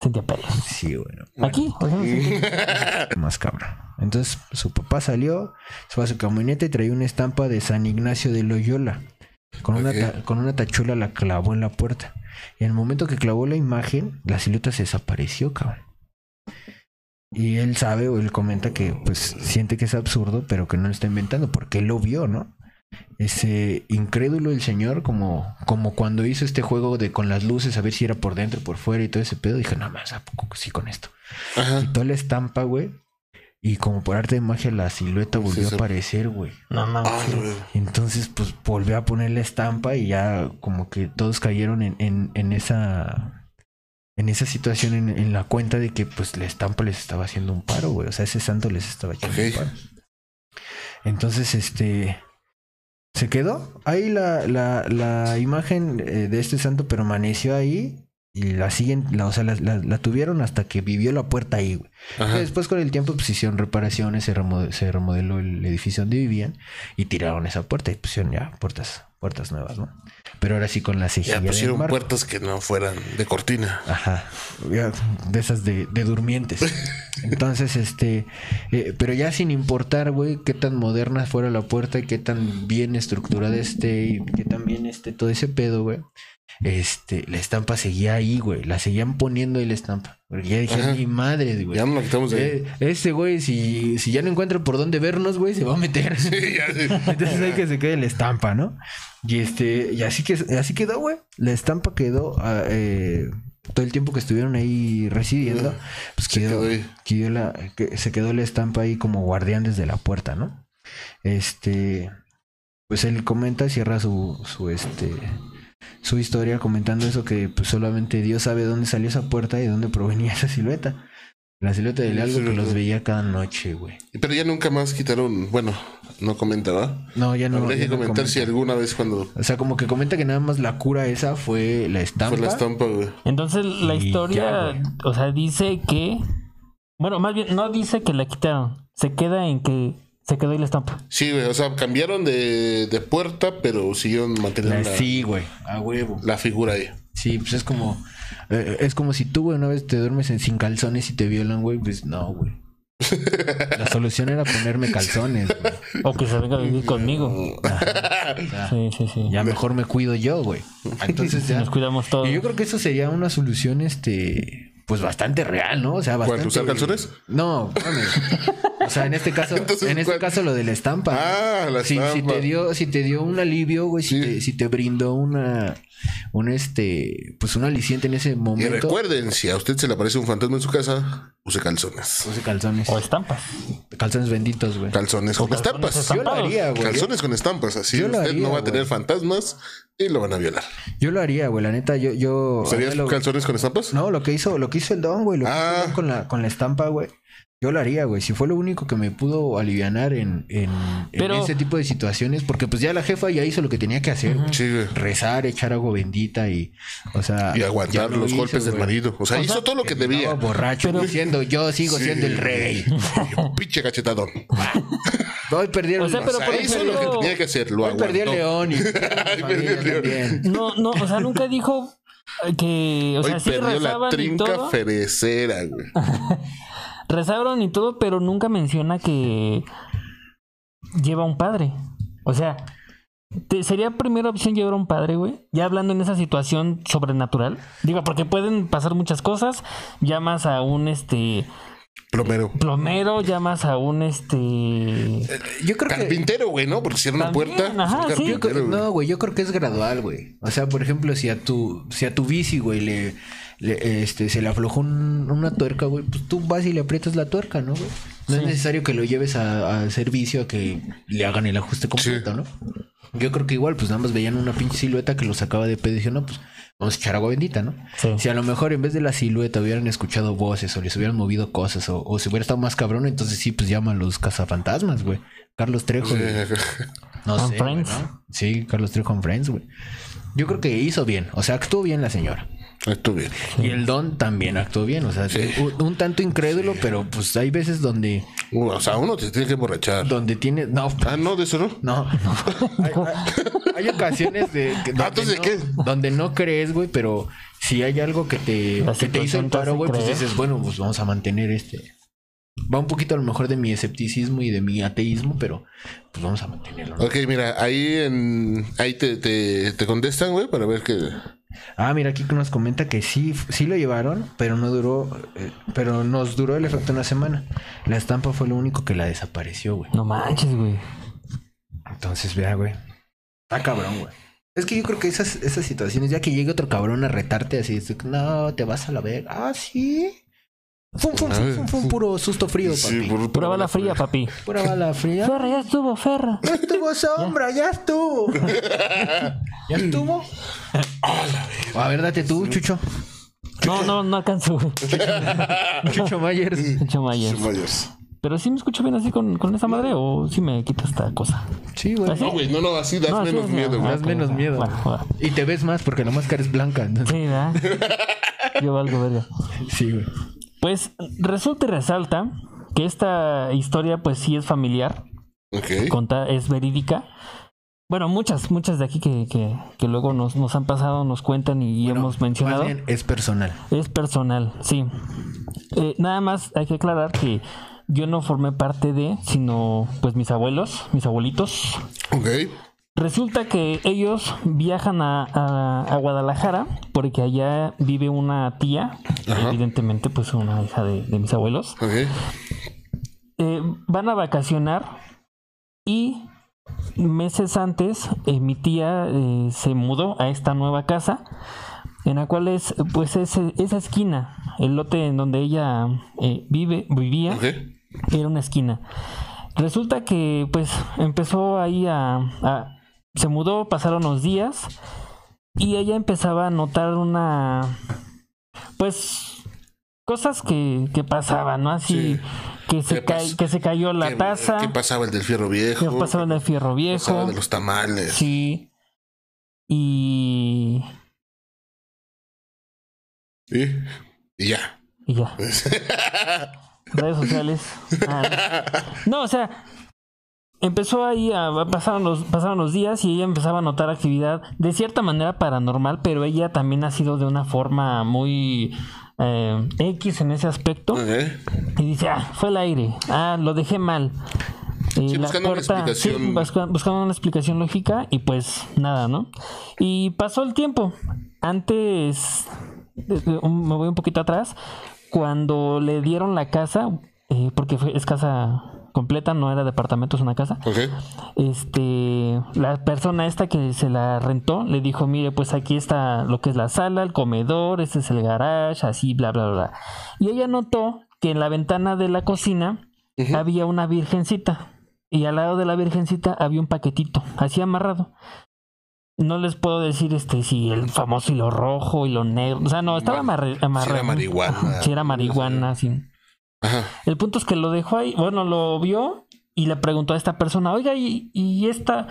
sentía pelos. sí, güey. no. Aquí, o sea, sí. Más cabrón. Entonces su papá salió, se fue a su camioneta y traía una estampa de San Ignacio de Loyola. Con una, con una tachuela la clavó en la puerta. Y en el momento que clavó la imagen, la silueta se desapareció, cabrón. Y él sabe o él comenta que pues siente que es absurdo, pero que no lo está inventando, porque él lo vio, ¿no? Ese incrédulo el señor, como, como cuando hizo este juego de con las luces, a ver si era por dentro, por fuera y todo ese pedo, dije, no más, ¿a poco que sí con esto? Ajá. Quitó la estampa, güey. Y como por arte de magia la silueta volvió Sí, sí. a aparecer, güey. No mames. Ah. Entonces, pues volvió a poner la estampa y ya como que todos cayeron en, en, en esa en esa situación en, en la cuenta de que pues la estampa les estaba haciendo un paro, güey. O sea, ese santo les estaba Ok. un paro. Entonces, este se quedó ahí la, la, la imagen eh, de este santo permaneció ahí la siguen, la, o sea, la, la- la tuvieron hasta que vivió la puerta ahí, güey. Después con el tiempo pues hicieron reparaciones, se remodeló, se remodeló el edificio donde vivían y tiraron esa puerta y pusieron ya puertas, puertas nuevas, ¿no? Pero ahora sí con la cejilla Ya pusieron puertas que no fueran de cortina. Ajá, ya, de esas de, de durmientes. Entonces, este, eh, pero ya sin importar, güey, qué tan moderna fuera la puerta y qué tan bien estructurada esté y qué tan bien esté todo ese pedo, güey. Este, la estampa seguía ahí, güey. La seguían poniendo ahí la estampa. Porque ya dije, mi madre, güey. Ya no la quitamos de ahí. Eh, ese güey, si, si ya no encuentra por dónde vernos, güey, se va a meter. Sí, ya, sí. Entonces hay que se quede la estampa, ¿no? Y este, y así que así quedó, güey. La estampa quedó ah, eh, todo el tiempo que estuvieron ahí residiendo, pues Se quedó, quedó ahí. quedó la, que- se quedó la estampa ahí como guardián desde la puerta, ¿no? Este, pues él comenta, cierra su, su este, su historia comentando eso que pues solamente Dios sabe dónde salió esa puerta y dónde provenía esa silueta. La silueta de algo que los veía cada noche, güey. Pero ya nunca más quitaron. Bueno, no comentaba. No, ya no. Habría que no comentar si comenta. alguna vez cuando O sea, como que comenta que nada más la cura esa fue la estampa. fue la estampa, güey. Entonces la Y historia, o sea, dice que. Bueno, más bien, no dice que la quitaron. Se queda en que se quedó ahí la estampa. Sí, güey. O sea, cambiaron de, de puerta, pero siguieron manteniendo la, sí, güey, a huevo. la figura ahí. Sí, pues es como eh, es como si tú, güey, una vez te duermes en, sin calzones y te violan, güey, pues no, güey. La solución era ponerme calzones, güey. O que se venga a vivir conmigo. Sí, sí, sí. Ya mejor me cuido yo, güey. Entonces ya. Nos cuidamos todos. Y yo creo que eso sería una solución, este, pues bastante real, ¿no? O sea, ¿Cuál, bastante. usar calzones? No, mames. O sea, en este caso, Entonces, en este ¿cuál? caso lo de la estampa. Ah, la si, si estampa. te dio, si te dio un alivio, güey, si, Sí. te, si te brindó una, un este, pues un aliciente en ese Y momento. recuerden, si a usted se le aparece un fantasma en su casa, use calzones. Use calzones. O estampas. Calzones benditos, güey. Calzones con calzones estampas. estampados. Yo lo haría, güey. Calzones con estampas, así Yo lo usted haría, no va a güey. tener fantasmas y lo van a violar. Yo lo haría, güey. La neta, yo, yo. ¿Serías lo- calzones con estampas? No, lo que hizo, lo que hizo el don, güey, lo que Ah. hizo el don con la, con la estampa, güey. Yo lo haría, güey. Si fue lo único que me pudo alivianar en, en, ese tipo de situaciones, porque pues ya la jefa ya hizo lo que tenía que hacer. güey. Sí, güey. Rezar, echar agua bendita y, o sea, Y aguantar lo los hizo, golpes del marido. O sea, O hizo sea, todo lo que debía. borracho Pero- diciendo yo sigo Sí. siendo el rey. Y un pinche cachetadón. Hoy perdí el, O sea, pero o sea, por lo que tenía que hacer. Lo hoy perdí el aguantó. león y perdió el león. también. No, no, o sea, nunca dijo que. O Hoy sea, sí perdió la y trinca todo. ferecera, güey. Rezaron y todo, pero nunca menciona que lleva un padre. O sea, te- sería primera opción llevar a un padre, güey. Ya hablando en esa situación sobrenatural. Digo, porque pueden pasar muchas cosas. Llamas a un este Plomero. plomero, llamas a un este. Yo creo que Carpintero, güey, ¿no? Porque cierra una puerta. ajá, sí. Yo no, güey, yo creo que es gradual, güey. O sea, por ejemplo, si a tu, si a tu bici, güey, le, le- este, se le aflojó un- una tuerca, güey, pues tú vas y le aprietas la tuerca, ¿no, güey? No es necesario que lo lleves a, a servicio a que le hagan el ajuste completo, Sí. ¿no? Yo creo que igual, pues nada más veían una pinche silueta que los sacaba de pedo y dijeron, no, pues vamos a echar agua bendita, ¿no? Sí. Si a lo mejor en vez de la silueta hubieran escuchado voces o les hubieran movido cosas o, o si hubiera estado más cabrón, entonces sí, pues llaman los cazafantasmas, güey. Carlos Trejo. No sé. Friends. Sí, Carlos Trejo en Friends, güey. Yo creo que hizo bien. O sea, actuó bien la señora. Estuvo bien. Y el Don también actuó bien. O sea, un, un tanto incrédulo, pero pues hay veces donde, O sea, uno te tiene que emborrachar. donde tiene. No, Ah, no, de eso no. no. Hay, hay- hay ocasiones de, que- Ah, entonces, no, ¿qué? donde no crees, güey, pero si hay algo que te, que te hizo el paro, güey, pues dices, bueno, pues vamos a mantener este. Va un poquito a lo mejor de mi escepticismo y de mi ateísmo, pero pues vamos a mantenerlo. ¿no? Ok, mira, ahí en. Ahí te, te, te contestan, güey, para ver que. Ah, mira, aquí nos comenta que sí, sí lo llevaron, pero no duró, eh, pero nos duró el efecto una semana. La estampa fue lo único que la desapareció, güey. No manches, güey. Entonces, vea, güey. Está cabrón, güey. Es que yo creo que esas, esas situaciones, ya que llegue otro cabrón a retarte así, no, te vas a la ver. Ah, sí. Fum, fum, fum, fum, fum, puro susto frío, papi. Sí, por- Pura bala fría, papi. Pura bala fría. Ferra, ya estuvo, Ferra. Ya estuvo sombra, ya estuvo. ¿Ya estuvo? A ver, date tú, Chucho. No, no, no alcanzo, güey. Chucho Myers. Pinche Myers. Mayos. Pero sí me escucho bien así con, con esa madre o sí me quita esta cosa. Sí, güey. ¿Así? No, güey, no, no, así das No, así menos es, miedo, güey. Das menos miedo. Y te ves más porque la máscara es blanca. Sí, ¿verdad? Yo valgo verga. Sí, güey. Pues resulta y resalta que esta historia pues sí es familiar, Ok. conta, es verídica. Bueno, muchas, muchas de aquí que, que, que luego nos, nos han pasado, nos cuentan y Bueno, hemos mencionado. Más bien, es personal. Es personal, sí. Eh, nada más hay que aclarar que yo no formé parte de, sino pues mis abuelos, mis abuelitos. Ok. Resulta que ellos viajan a, a- a Guadalajara porque allá vive una tía, Ajá. evidentemente pues una hija de, de mis abuelos. Eh, van a vacacionar y meses antes eh, mi tía eh, se mudó a esta nueva casa en la cual es pues ese- esa esquina, el lote en donde ella vive, vivía era una esquina. Resulta que pues empezó ahí a, a- se mudó, pasaron unos días y ella empezaba a notar una pues cosas que, que pasaban, ¿no? Así Sí. que se ¿Qué pas- que se cayó la ¿Qué- taza, ¿Qué pasaba el del fierro que viejo? pasaba en el fierro ¿Qué pasaba viejo. de los tamales? Sí. Y ¿Y? Y ya. y ya. redes sociales. Ah, no, o sea, empezó ahí a pasaron los, pasaron los días y ella empezaba a notar actividad de cierta manera paranormal, pero ella también ha sido de una forma muy eh, X en ese aspecto. Y dice, ah, fue el aire, ah, lo dejé mal. Sí, la buscando una explicación. sí, busca- buscando una explicación lógica y pues nada, ¿no? Y pasó el tiempo. Antes, me voy un poquito atrás, cuando le dieron la casa, eh, porque fue- es casa completa, no era departamento, es una casa. Ok. Este, la persona esta que se la rentó le dijo, mire, pues aquí está lo que es la sala, el comedor, este es el garage, así, bla, bla, bla. Y ella notó que en la ventana de la cocina había una virgencita y al lado de la virgencita había un paquetito, así amarrado. No les puedo decir este si el famoso hilo rojo, hilo negro, o sea, no, estaba amarrado. marihuana. Si era marihuana, sí. Ajá. El punto es que lo dejó ahí, bueno, lo vio y le preguntó a esta persona, oiga, y, y esta,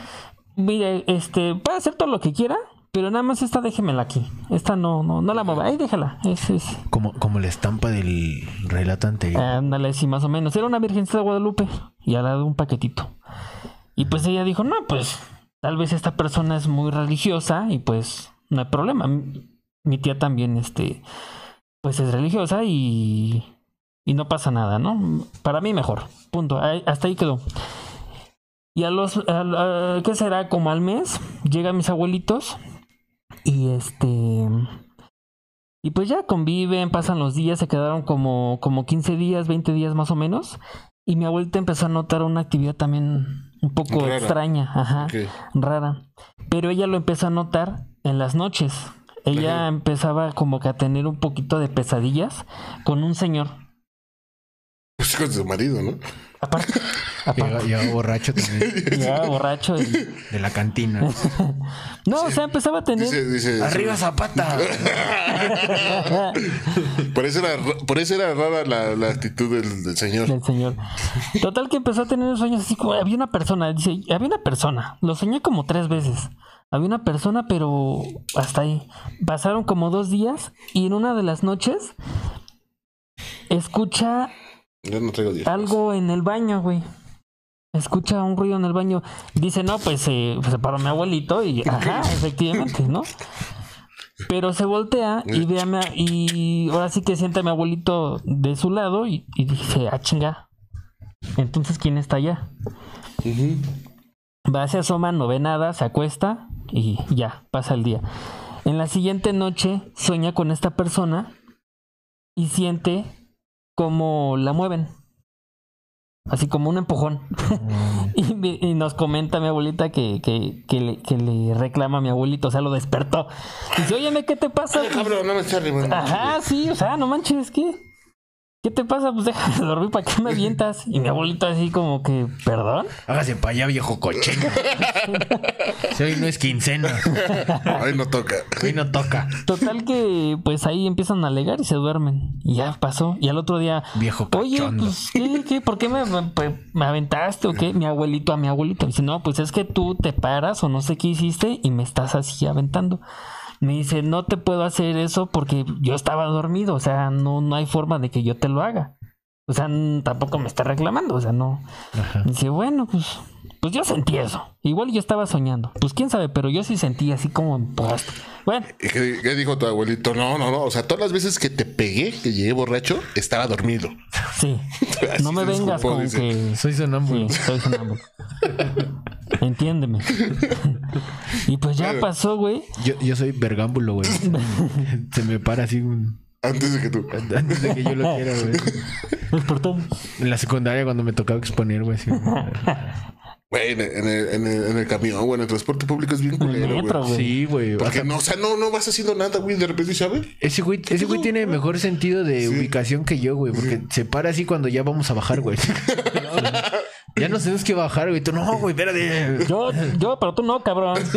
mire, este, puede hacer todo lo que quiera, pero nada más esta déjemela aquí. Esta no, no, no la mueva, ahí déjala. Es, es, Como, como la estampa del relato anterior. ándale, sí, más o menos. Era una virgencita de Guadalupe y al lado un paquetito. Y pues ella dijo, no, pues tal vez esta persona es muy religiosa y pues no hay problema. Mi- Mi tía también, este, pues es religiosa y, y no pasa nada, ¿no? Para mí mejor. Punto. Ahí- hasta ahí quedó. Y a los, a- ¿qué será? Como al mes, llegan mis abuelitos y este... Y pues ya conviven, pasan los días, se quedaron como, como 15 días, 20 días más o menos. Y mi abuelita empezó a notar una actividad también un poco Rara. extraña, ajá, rara. Pero ella lo empezó a notar en las noches. ella empezaba como que a tener un poquito de pesadillas con un señor. Pues con su marido, ¿no? Aparte, Llega, aparte llegaba borracho también. llegaba borracho y... De la cantina. No, o sea, empezaba a tener... Dice, dice, ¡Arriba Zapata! Por eso era, por eso era rara la, la actitud del, del señor. del señor. Total que empezó a tener sueños así como había una persona, dice, había una persona, lo soñé como tres veces. Había una persona, pero hasta ahí. Pasaron como dos días y en una de las noches escucha Yo no traigo diez. algo en el baño, güey. Escucha un ruido en el baño. Dice, no, pues eh, se paró mi abuelito y, ajá, efectivamente, ¿no? Pero se voltea y ve a mi, y ahora sí que siente a mi abuelito de su lado y, y dice, ah, chinga. Entonces, ¿quién está allá? Ujú. Va, se asoma, no ve nada, se acuesta y ya, pasa el día. En la siguiente noche sueña con esta persona y siente como la mueven. Así como un empujón. y, me- y nos comenta mi abuelita que, que, que le, que le reclama a mi abuelito, o sea, lo despertó. Dice, óyeme, ¿qué te pasa? Ay, cabrón, no me. Ajá, sí, o sea, no manches, ¿qué? ¿Qué te pasa? Pues déjame dormir, ¿para qué me avientas? Y mi abuelito así como que, ¿perdón? Hágase para allá, viejo cochino. Si hoy no es quincena. Ay, no toca. Hoy no toca. Total que pues ahí empiezan a alegar y se duermen. Y ya pasó. Y al otro día, Viejo oye, cachondo. pues, ¿qué, qué? ¿Por qué me, me- me aventaste o qué? Mi abuelito a mi abuelito. Dice, no, pues es que tú te paras o no sé qué hiciste y me estás así aventando. Me dice, no te puedo hacer eso porque yo estaba dormido. O sea, no, no hay forma de que yo te lo haga. O sea, tampoco me está reclamando. O sea, no. Ajá. Dice, bueno, pues, pues yo sentí eso. Igual yo estaba soñando. Pues quién sabe, pero yo sí sentí así como pues, Bueno, ¿Y ¿Qué, qué dijo tu abuelito? No, no, no. O sea, todas las veces que te pegué, que llegué borracho, estaba dormido. sí. No me vengas con que Soy sonámbulo. Sí, soy sonámbulo. Entiéndeme. y pues ya pasó, güey. Yo, yo soy vergámbulo, güey. Se me para así un... Antes de que tú. Antes de que yo lo quiera, güey. Es por todo. En la secundaria cuando me tocaba exponer, güey. así, Güey, en el, en, el, en, el, en el camión, güey, en el transporte público es bien En el culero, metro, güey. güey. Sí, güey. Porque Hasta- no, o sea, no, no vas haciendo nada, güey. De repente, ¿sabes? Ese güey, ese güey tiene mejor sentido de Sí. ubicación que yo, güey. Porque se para así cuando ya vamos a bajar, güey. ya nos tenemos que bajar, güey. Tú, no, güey, espérate. Yo, yo, pero tú no, cabrón.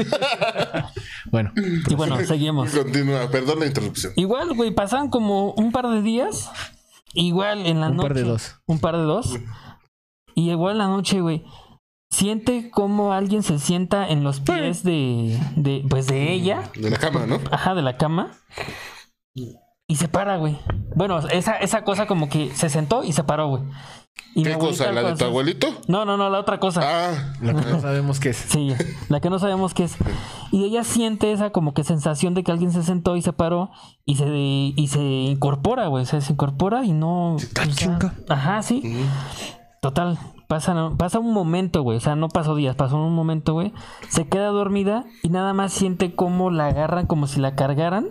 Bueno, Y bueno, seguimos. Continúa, perdón la interrupción. Igual, güey, pasaron como un par de días. Igual en la Un noche. par de dos. Un par de dos. Y igual en la noche, güey. Siente como alguien se sienta en los pies de, de pues de ella. De la cama, ¿no? Ajá, de la cama. Y se para, güey. Bueno, esa, esa cosa como que se sentó y se paró, güey. Y ¿Qué cosa? ¿La de tu abuelito? No, no, no, la otra cosa. Ah, lo que no sabemos qué es. Sí, la que no sabemos qué es. Y ella siente esa como que sensación de que alguien se sentó y se paró y se y se incorpora, güey. O sea, se incorpora y no. o sea, chinga. ajá, sí. Total. Pasa, pasa un momento, güey. O sea, no pasó días, pasó un momento, güey. Se queda dormida y nada más siente cómo la agarran como si la cargaran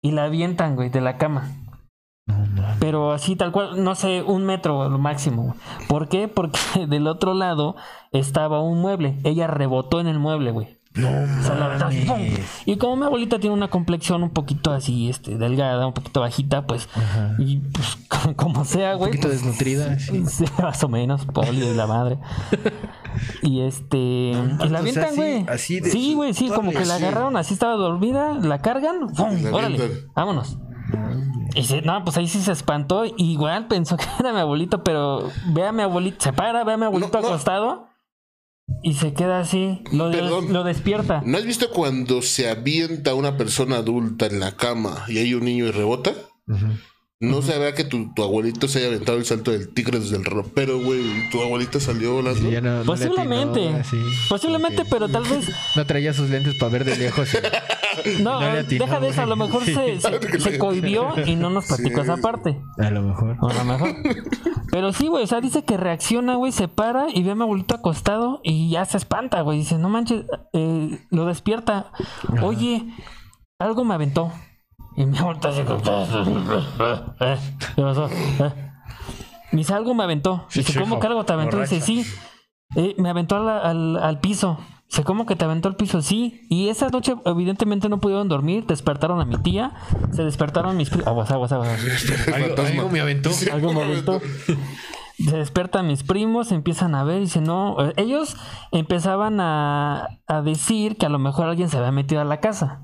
y la avientan, güey, de la cama. Pero así tal cual, no sé, un metro lo máximo. güey. ¿Por qué? Porque del otro lado estaba un mueble. Ella rebotó en el mueble, güey. No, O sea, la verdad. Y como mi abuelita tiene una complexión un poquito así, este, delgada, un poquito bajita, pues, Ajá. y pues, como sea, Un güey. poquito pues, desnutrida. sí. Sí, más o menos, poli de la madre. Y este. y la o sea, avientan, así- güey. así de Sí, güey, sí, como que la agarraron, así estaba dormida, la cargan, ¡pum! La órale, vámonos. Y se, no, pues ahí sí se espantó. Igual pensó que era mi abuelito, pero ve a mi abuelito, se para, ve a mi abuelito No, no. acostado y se queda así. Lo, des- Perdón. lo despierta. ¿no has visto cuando se avienta una persona adulta en la cama y hay un niño y rebota? Ujú. No se vea que tu, tu abuelito se haya aventado el salto del tigre desde el ropero, güey. y Tu abuelita salió volando. Sí, no- no Posiblemente. atinó. Posiblemente, pero tal vez. No traía sus lentes para ver de lejos. y- No, No le atinó, deja de eso. A lo mejor se, se, se cohibió y no nos platicó Sí. esa parte. A lo mejor. A lo mejor. Pero sí, güey. O sea, dice que reacciona, güey. Se para y ve a mi abuelito acostado y ya se espanta, güey. Dice, no manches. eh, lo despierta. Oye, algo me aventó. Y mi abuelito así como... "Eh, ¿Qué pasó? Eh". Me dice, algo me aventó. Dice, ¿cómo que algo te aventó? Dice, sí. eh, me aventó al, al, al piso. Dice, ¿cómo que te aventó al piso? Sí. Y esa noche, evidentemente, no pudieron dormir. Despertaron a mi tía. Se despertaron mis primos. Aguas, aguas, aguas. Algo, algo me aventó. Algo me aventó. Se despiertan mis primos, empiezan a ver y dicen, no. eh, Ellos empezaban a, a decir que a lo mejor alguien se había metido a la casa.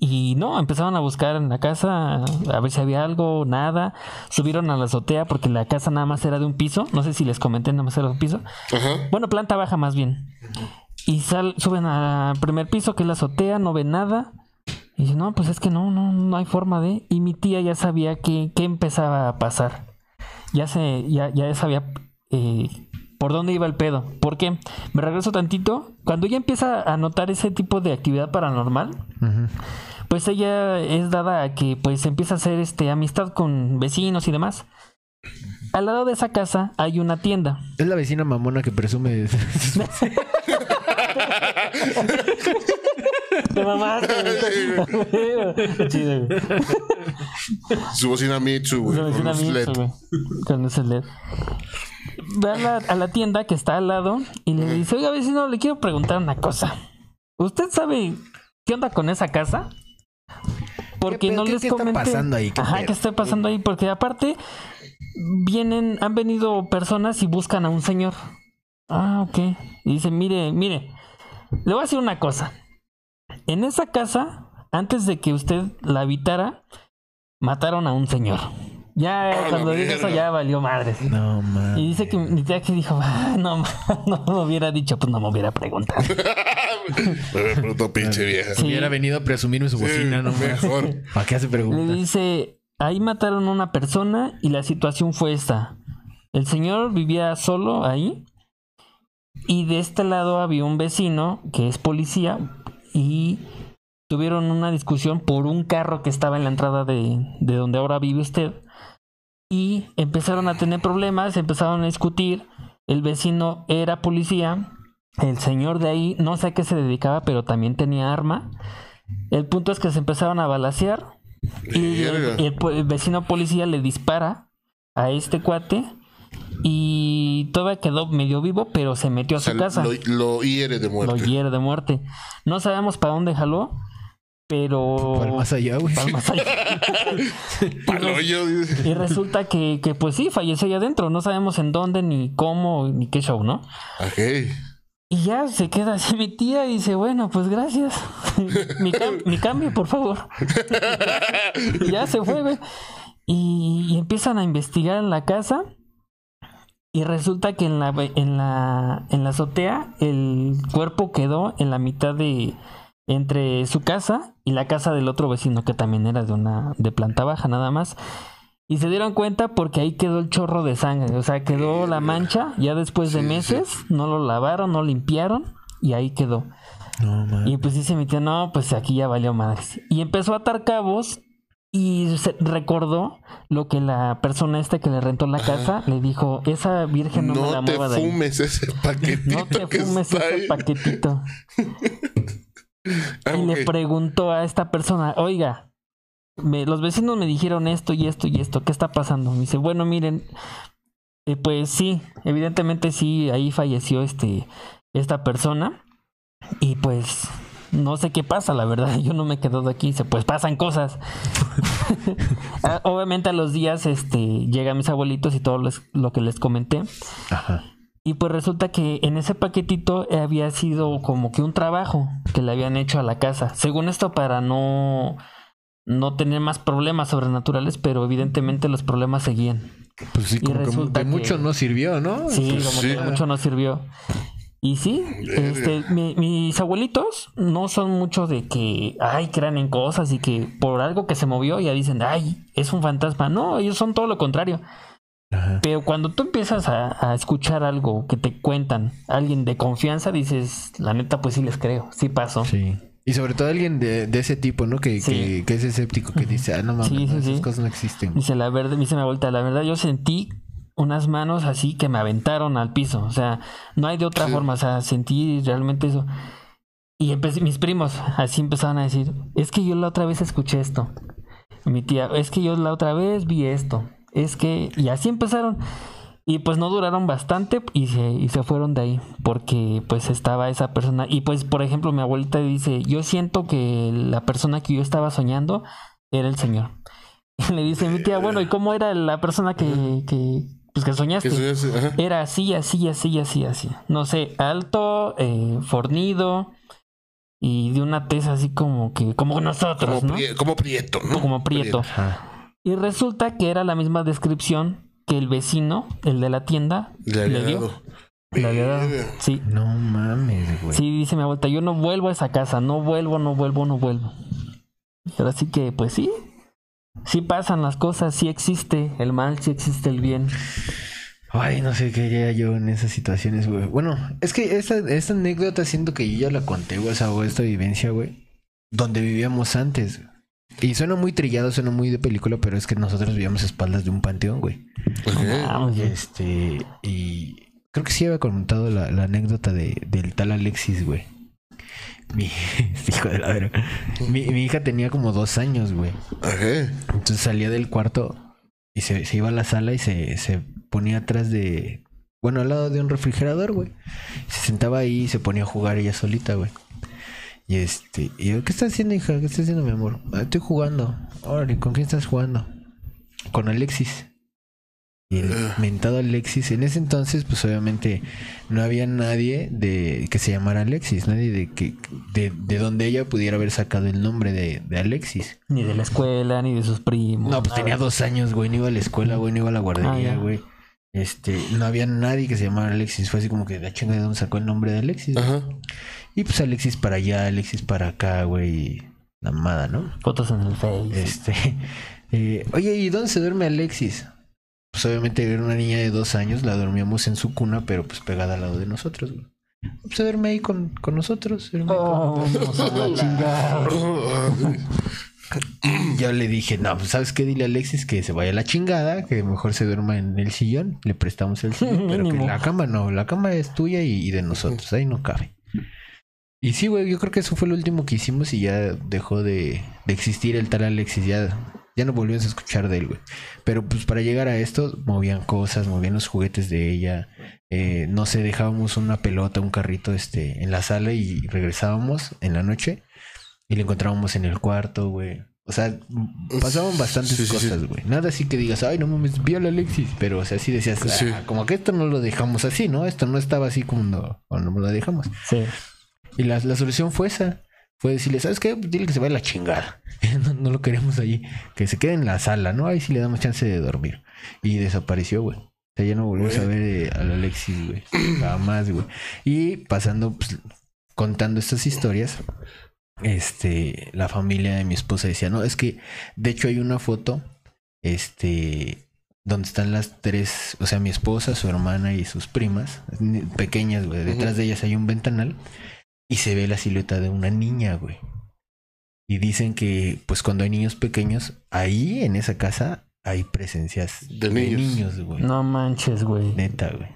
Y no, empezaron a buscar en la casa a ver si había algo, nada. Subieron a la azotea porque la casa nada más era de un piso. No sé si les comenté, nada más era de un piso. Bueno, planta baja más bien. Y sal, suben al primer piso, que es la azotea, no ven nada. Y dicen, no, pues es que no, no, no hay forma de. Y mi tía ya sabía que, que empezaba a pasar. Ya se, ya, ya sabía eh, por dónde iba el pedo. ¿Por qué? Me regreso tantito. Cuando ella empieza a notar ese tipo de actividad paranormal, pues ella es dada a que pues empieza a hacer este amistad con vecinos y demás. Al lado de esa casa hay una tienda. Es la vecina mamona que presume. de- Te mamaste, güey. Chido, güey. Su bocina Mitsu, güey. Se me con suena luz a mí LED. eso, güey. Con luces LED. Ve a la, a la tienda que está al lado y le dice, oiga vecino, le quiero preguntar una cosa. ¿Usted sabe qué onda con esa casa? Porque ¿Qué no? ¿Qué- les qué está pasando ahí? ¿Qué Ajá, pedo? ¿qué está pasando ahí? Porque aparte vienen, han venido personas y buscan a un señor. Ah, ok. Y dice, mire, mire, le voy a decir una cosa. En esa casa, antes de que usted la habitara, mataron a un señor. Ya la cuando dijo eso ya valió madres. No, man. Y dice que mi tía que dijo, "Ah, no, no me hubiera dicho, pues no me hubiera preguntado. Me preguntó pinche vieja. Sí. Hubiera venido a presumirme su bocina, no mejor. ¿Para qué hace Le preguntas? dice, ahí mataron a una persona y la situación fue esta. El señor vivía solo ahí y de este lado había un vecino que es policía y tuvieron una discusión por un carro que estaba en la entrada de, de donde ahora vive usted y empezaron a tener problemas, empezaron a discutir. El vecino era policía, el señor de ahí no sé a qué se dedicaba, pero también tenía arma. El punto es que se empezaron a balasear y el, vecino policía le dispara a este cuate y todavía quedó medio vivo, pero se metió a O su casa. lo, lo hiere de Lo muerte. hiere de muerte. No sabemos para dónde jaló, pero... Para más allá, güey. Pa'l más allá. Dice. Y resulta que, que, pues sí, falleció allá adentro. No sabemos en dónde, ni cómo, ni qué show, ¿no? Ok. Y ya se queda así mi tía y dice, bueno, pues gracias. mi, cam- mi cambio, por favor. y ya se fue, güey. Y, y empiezan a investigar en la casa. Y resulta que en la, en la, en la azotea el cuerpo quedó en la mitad de entre su casa y la casa del otro vecino que también era de una de planta baja nada más. Y se dieron cuenta porque ahí quedó el chorro de sangre, o sea, quedó la mancha ya después de Sí, sí, meses, no lo lavaron, no limpiaron y ahí quedó. No. Y pues dice mi tía, no, pues aquí ya valió madres. Y empezó a atar cabos y se recordó lo que la persona esta que le rentó la casa le dijo, esa virgen no, me la No te mueva de ahí. fumes ese paquetito No te fumes ese ahí. paquetito. Ah, Y le preguntó a esta persona, oiga, me- los vecinos me dijeron esto y esto y esto, ¿qué está pasando? Me dice, bueno, miren, eh, pues sí, evidentemente sí, ahí falleció este, esta persona. Y pues no sé qué pasa, la verdad, yo no me he quedado aquí, dice, pues pasan cosas. Ah, Obviamente a los días este, llegan mis abuelitos y todo les- lo que les comenté. Ajá. Y pues resulta que en ese paquetito había sido como que un trabajo que le habían hecho a la casa. Según esto, para no, no tener más problemas sobrenaturales, pero evidentemente los problemas seguían. Pues sí, Y como que resulta de que- mucho no sirvió, ¿no? Sí, Pues como sí. que mucho no sirvió. Y sí, este, mi- mis abuelitos no son mucho de que, ay, crean en cosas y que por algo que se movió ya dicen, ay, es un fantasma. No, ellos son todo lo contrario. Ajá. Pero cuando tú empiezas a, a escuchar algo que te cuentan, alguien de confianza, dices, la neta, pues sí les creo, sí pasó. Sí. Y sobre todo alguien de, de ese tipo, ¿no? Que, Sí. que, que es escéptico, que dice, ah, no mames, Sí, sí, no, esas cosas no existen. Dice la verdad, dice mi vuelta, la verdad yo sentí unas manos así que me aventaron al piso, o sea, no hay de otra forma, o sea, sentí realmente eso. Y empecé, mis primos así empezaron a decir, es que yo la otra vez escuché esto. Mi tía, es que yo la otra vez vi esto. Es que, y así empezaron. Y pues no duraron bastante y se, y se fueron de ahí porque pues estaba esa persona. Y pues por ejemplo mi abuelita dice, yo siento que la persona que yo estaba soñando era el Señor. Y le dice mi tía, bueno, ¿y cómo era la persona que, que, pues, que soñaste? Que soñaste, ajá. Era así, así, así, así, así. No sé, alto, eh, fornido y de una tez así como que, como nosotros, Como, ¿no? prie- como prieto, ¿no? Como prieto. Ajá. Y resulta que era la misma descripción que el vecino, el de la tienda, Le había dio. dado. Le había dado. Sí, No mames, güey. sí, dice mi abuelita, yo no vuelvo a esa casa, no vuelvo, no vuelvo, no vuelvo. Y ahora sí que, pues sí, sí pasan las cosas, sí existe el mal, sí existe el bien. Ay, no sé qué haría yo en esas situaciones, güey. Bueno, es que esta, esta anécdota siento que yo ya la conté, güey, esa, o esta vivencia, güey. Donde vivíamos antes. Y suena muy trillado, suena muy de película, pero es que nosotros vivíamos a espaldas de un panteón, güey. Ok. Ah, Y este, y creo que sí había contado la, la anécdota de, del tal Alexis, güey. Mi hijo de la verga. Mi, mi hija tenía como dos años, güey. Ok. Entonces salía del cuarto y se, se iba a la sala y se, se ponía atrás de. Bueno, al lado de un refrigerador, güey. Se sentaba ahí y se ponía a jugar ella solita, güey. Y este, y yo, ¿qué estás haciendo, hija? ¿Qué estás haciendo, mi amor? "Ah, estoy jugando. Órale, ¿con quién estás jugando? Con Alexis. Y el Ah. mentado Alexis, en ese entonces, pues obviamente no había nadie de que se llamara Alexis, nadie de que de, de donde ella pudiera haber sacado el nombre de, de Alexis. Ni de la escuela, ni de sus primos. No, pues nada. tenía dos años, güey. No iba a la escuela, güey. No iba a la Ah, guardería, güey. Este, no había nadie que se llamara Alexis. Fue así como que la chinga de dónde sacó el nombre de Alexis. Ajá. Y pues Alexis para allá, Alexis para acá, güey. La mamada, ¿no? Fotos en el Face. Este. eh, oye, ¿y dónde se duerme Alexis? Pues obviamente era una niña de dos años, la dormíamos en su cuna, pero pues pegada al lado de nosotros, güey. Pues se duerme ahí con, con nosotros. con- Oh, a chingada. Yo le dije, no, pues sabes qué, dile a Alexis que se vaya a la chingada, que mejor se duerma en el sillón, le prestamos el sillón, pero que la cama no, la cama es tuya y, y de nosotros, ahí no cabe. Y sí, güey, yo creo que eso fue lo último que hicimos y ya dejó de, de existir el tal Alexis, ya, ya no volvimos a escuchar de él, güey. Pero pues para llegar a esto, movían cosas, movían los juguetes de ella, eh, no sé, dejábamos una pelota, un carrito este, en la sala y regresábamos en la noche y lo encontrábamos en el cuarto, güey. O sea, pasaban bastantes Sí, sí, sí. cosas, güey. Nada así que digas, ay, no mames, viola Alexis. Pero, o sea, sí decías, "Ah, Sí. como que esto no lo dejamos así, ¿no? Esto no estaba así como no, cuando lo dejamos. Sí. Y la, la solución fue esa. Fue decirle, ¿sabes qué? Dile que se vaya a la chingada. no, no lo queremos allí. Que se quede en la sala, ¿no? Ahí sí le damos chance de dormir. Y desapareció, güey. O sea, ya no volvimos a ver eh, al Alexis, güey. Jamás, güey. Y pasando, pues, contando estas historias, este, la familia de mi esposa decía, no, es que, de hecho hay una foto, este, donde están las tres, o sea, mi esposa, su hermana y sus primas, pequeñas, güey. Detrás de ellas hay un ventanal y se ve la silueta de una niña, güey. Y dicen que, pues, cuando hay niños pequeños, ahí en esa casa hay presencias De de niños. niños, güey. No manches, güey. Neta, güey.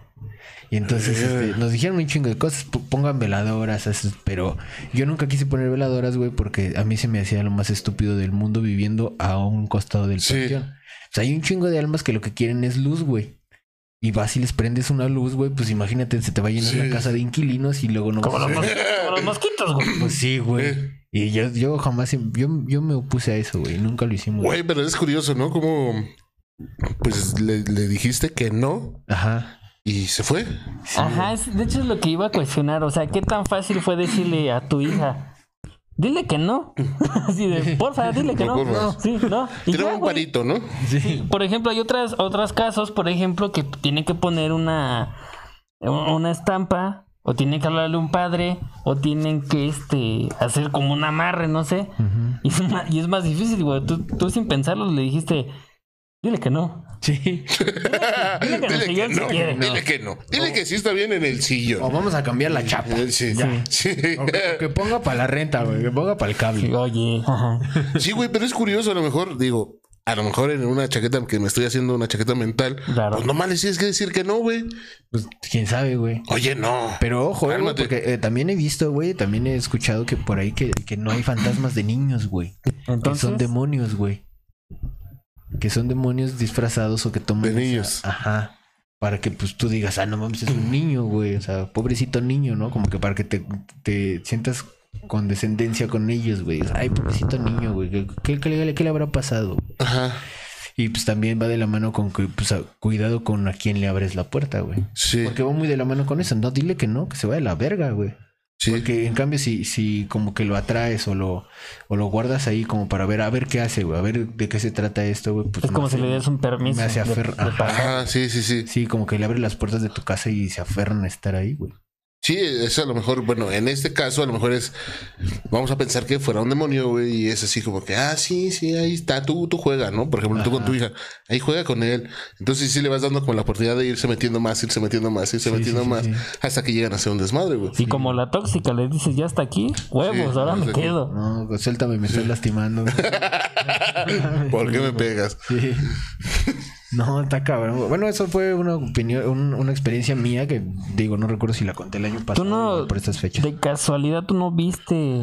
Y entonces este, nos dijeron un chingo de cosas, pongan veladoras, pero yo nunca quise poner veladoras, güey, porque a mí se me hacía lo más estúpido del mundo viviendo a un costado del Sí. panteón. O sea, hay un chingo de almas que lo que quieren es luz, güey. Y vas y les prendes una luz, güey, pues imagínate, se te va a llenar Sí. la casa de inquilinos y luego no Como vas los, a- mos- como los mosquitos, güey. Pues sí, güey. Eh. Y yo, yo jamás, yo, yo me opuse a eso, güey, nunca lo hicimos. Güey, pero es curioso, ¿no? Como pues le, le dijiste que no Ajá. y se fue. Sí, Ajá, es- de hecho es lo que iba a cuestionar. O sea, ¿qué tan fácil fue decirle a tu hija? Dile que no. Así de, porfa, dile que No, no. sí, no. Y Tiene ya, un parito, ¿no? Sí. Por ejemplo, hay otras, otros casos, por ejemplo, que tienen que poner una, una estampa, o tienen que hablarle a un padre, o tienen que este hacer como un amarre, no sé. Ujú. Y es más, y es más difícil, güey. Tú, tú sin pensarlo le dijiste, dile que no. Sí. Dile que en el Dile que sillón si no, quiere. dile que no. Dile que sí está bien en el O sillón. vamos a cambiar la chapa. Eh, Sí, Ya. sí. O que, o que ponga para la renta, güey. Que ponga para el Sí, cable. Oye, ajá. Sí, güey, pero es curioso, a lo mejor, digo, a lo mejor en una chaqueta que me estoy haciendo una chaqueta mental, Claro. pues nomás le tienes que decir que no, güey. Pues quién sabe, güey. Oye, no. Pero ojo, eh, güey, porque eh, también he visto, güey, también he escuchado que por ahí que, que no hay fantasmas de niños, güey. Que Entonces, son demonios, güey. Que son demonios disfrazados o que toman. De esa- niños. Ajá. para que pues tú digas, ah, no mames, es un niño, güey. O sea, pobrecito niño, ¿no? Como que para que te, te sientas con descendencia con ellos, güey. Ay, pobrecito niño, güey. ¿Qué, qué- qué le- qué le habrá pasado? Ajá. Y pues también va de la mano con que, pues, cuidado con a quién le abres la puerta, güey. Sí. Porque va muy de la mano con eso. No, dile que no, que se vaya a la verga, güey. Sí. Porque en cambio, si, si como que lo atraes o lo, o lo guardas ahí como para ver, a ver qué hace, güey, a ver de qué se trata esto, güey. Pues Es como si le des un permiso. me hace sí, sí, sí. Sí, como que le abre las puertas de tu casa y se aferran a estar ahí, güey. Sí, eso a lo mejor, bueno, en este caso a lo mejor es, vamos a pensar que fuera un demonio, güey, y es así como que, ah, sí, sí, ahí está, tú, tú juega, ¿no? Por ejemplo, tú con tu hija, ahí juega con él. Entonces sí le vas dando como la oportunidad de irse metiendo más, irse metiendo más, irse Sí, metiendo sí, más, sí. hasta que llegan a ser un desmadre, güey. Y como la tóxica le dices, ya está aquí, huevos, Sí, ahora me quedo. No, pues, suéltame, me estás lastimando. ¿Por qué me pegas? Sí. No, está cabrón. Bueno, eso fue una opinión, un- una experiencia mía que digo, no recuerdo si la conté el año pasado Tú no, por estas fechas. de casualidad, tú no viste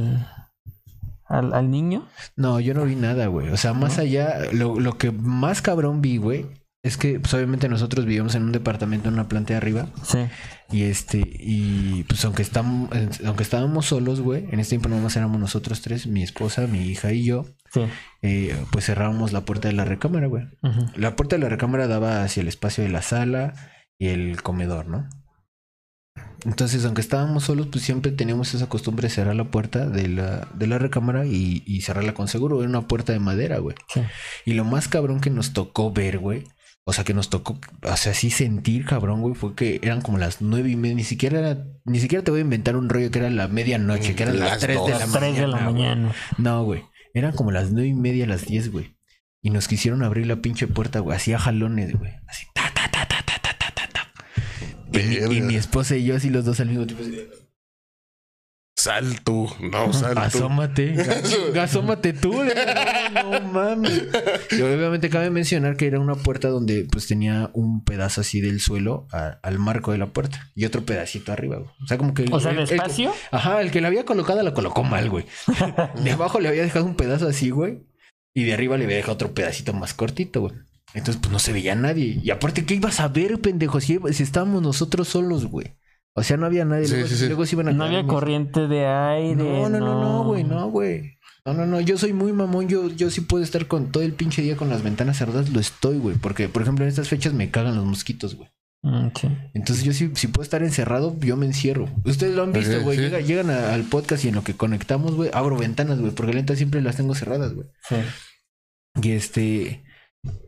al, al niño. No, yo no vi nada, güey. O sea, más allá, lo, lo que más cabrón vi, güey, es que pues obviamente nosotros vivíamos en un departamento en una planta de arriba Sí. y este y pues aunque estamos aunque estábamos solos, güey, en ese tiempo nomás éramos nosotros tres, mi esposa, mi hija y yo, Sí. eh, pues cerrábamos la puerta de la recámara, güey. La puerta de la recámara daba hacia el espacio de la sala y el comedor, ¿no? Entonces, aunque estábamos solos, pues siempre teníamos esa costumbre de cerrar la puerta de la, de la recámara y, y cerrarla con seguro. Era una puerta de madera, güey. Sí. Y lo más cabrón que nos tocó ver, güey. O sea, que nos tocó, o sea, sí sentir, cabrón, güey, fue que eran como las nueve y media. Ni siquiera era, ni siquiera te voy a inventar un rollo que era la medianoche, que eran las, Las tres de la Las 3 de la güey. mañana. No, güey. Eran como las nueve y media, las diez, güey. Y nos quisieron abrir la pinche puerta, güey. Así a jalones, güey. Así, ta, ta, ta, ta, ta, ta, ta, ta. Y, mi- y mi esposa y yo así los dos al mismo tiempo. así, Sal tú, no, sal tú. Asómate. Asómate tú. No, no mames. Y obviamente cabe mencionar que era una puerta donde pues tenía un pedazo así del suelo a- al marco de la puerta. Y otro pedacito arriba, güey. O sea, como que... el- O sea, el- el el- espacio. Ajá, el que la había colocado la colocó mal, güey. De abajo le había dejado un pedazo así, güey. Y de arriba le había dejado otro pedacito más cortito, güey. Entonces, pues no se veía nadie. Y aparte, ¿qué ibas a ver, pendejo? Si, si estábamos nosotros solos, güey. O sea, no había nadie. Sí, luego, sí, sí. luego se iban a No había corriente de aire. No, no, no, no, güey, no, güey. No, no, no, yo soy muy mamón, yo, yo sí puedo estar con todo el pinche día con las ventanas cerradas, lo estoy, güey. Porque, por ejemplo, en estas fechas me cagan los mosquitos, güey. Mm, sí. Entonces yo sí, si puedo estar encerrado, yo me encierro. Ustedes lo han visto, güey. sí. Llega- llegan a- al podcast y en lo que conectamos, güey, abro ventanas, güey, porque la neta siempre las tengo cerradas, güey. Sí. Y este.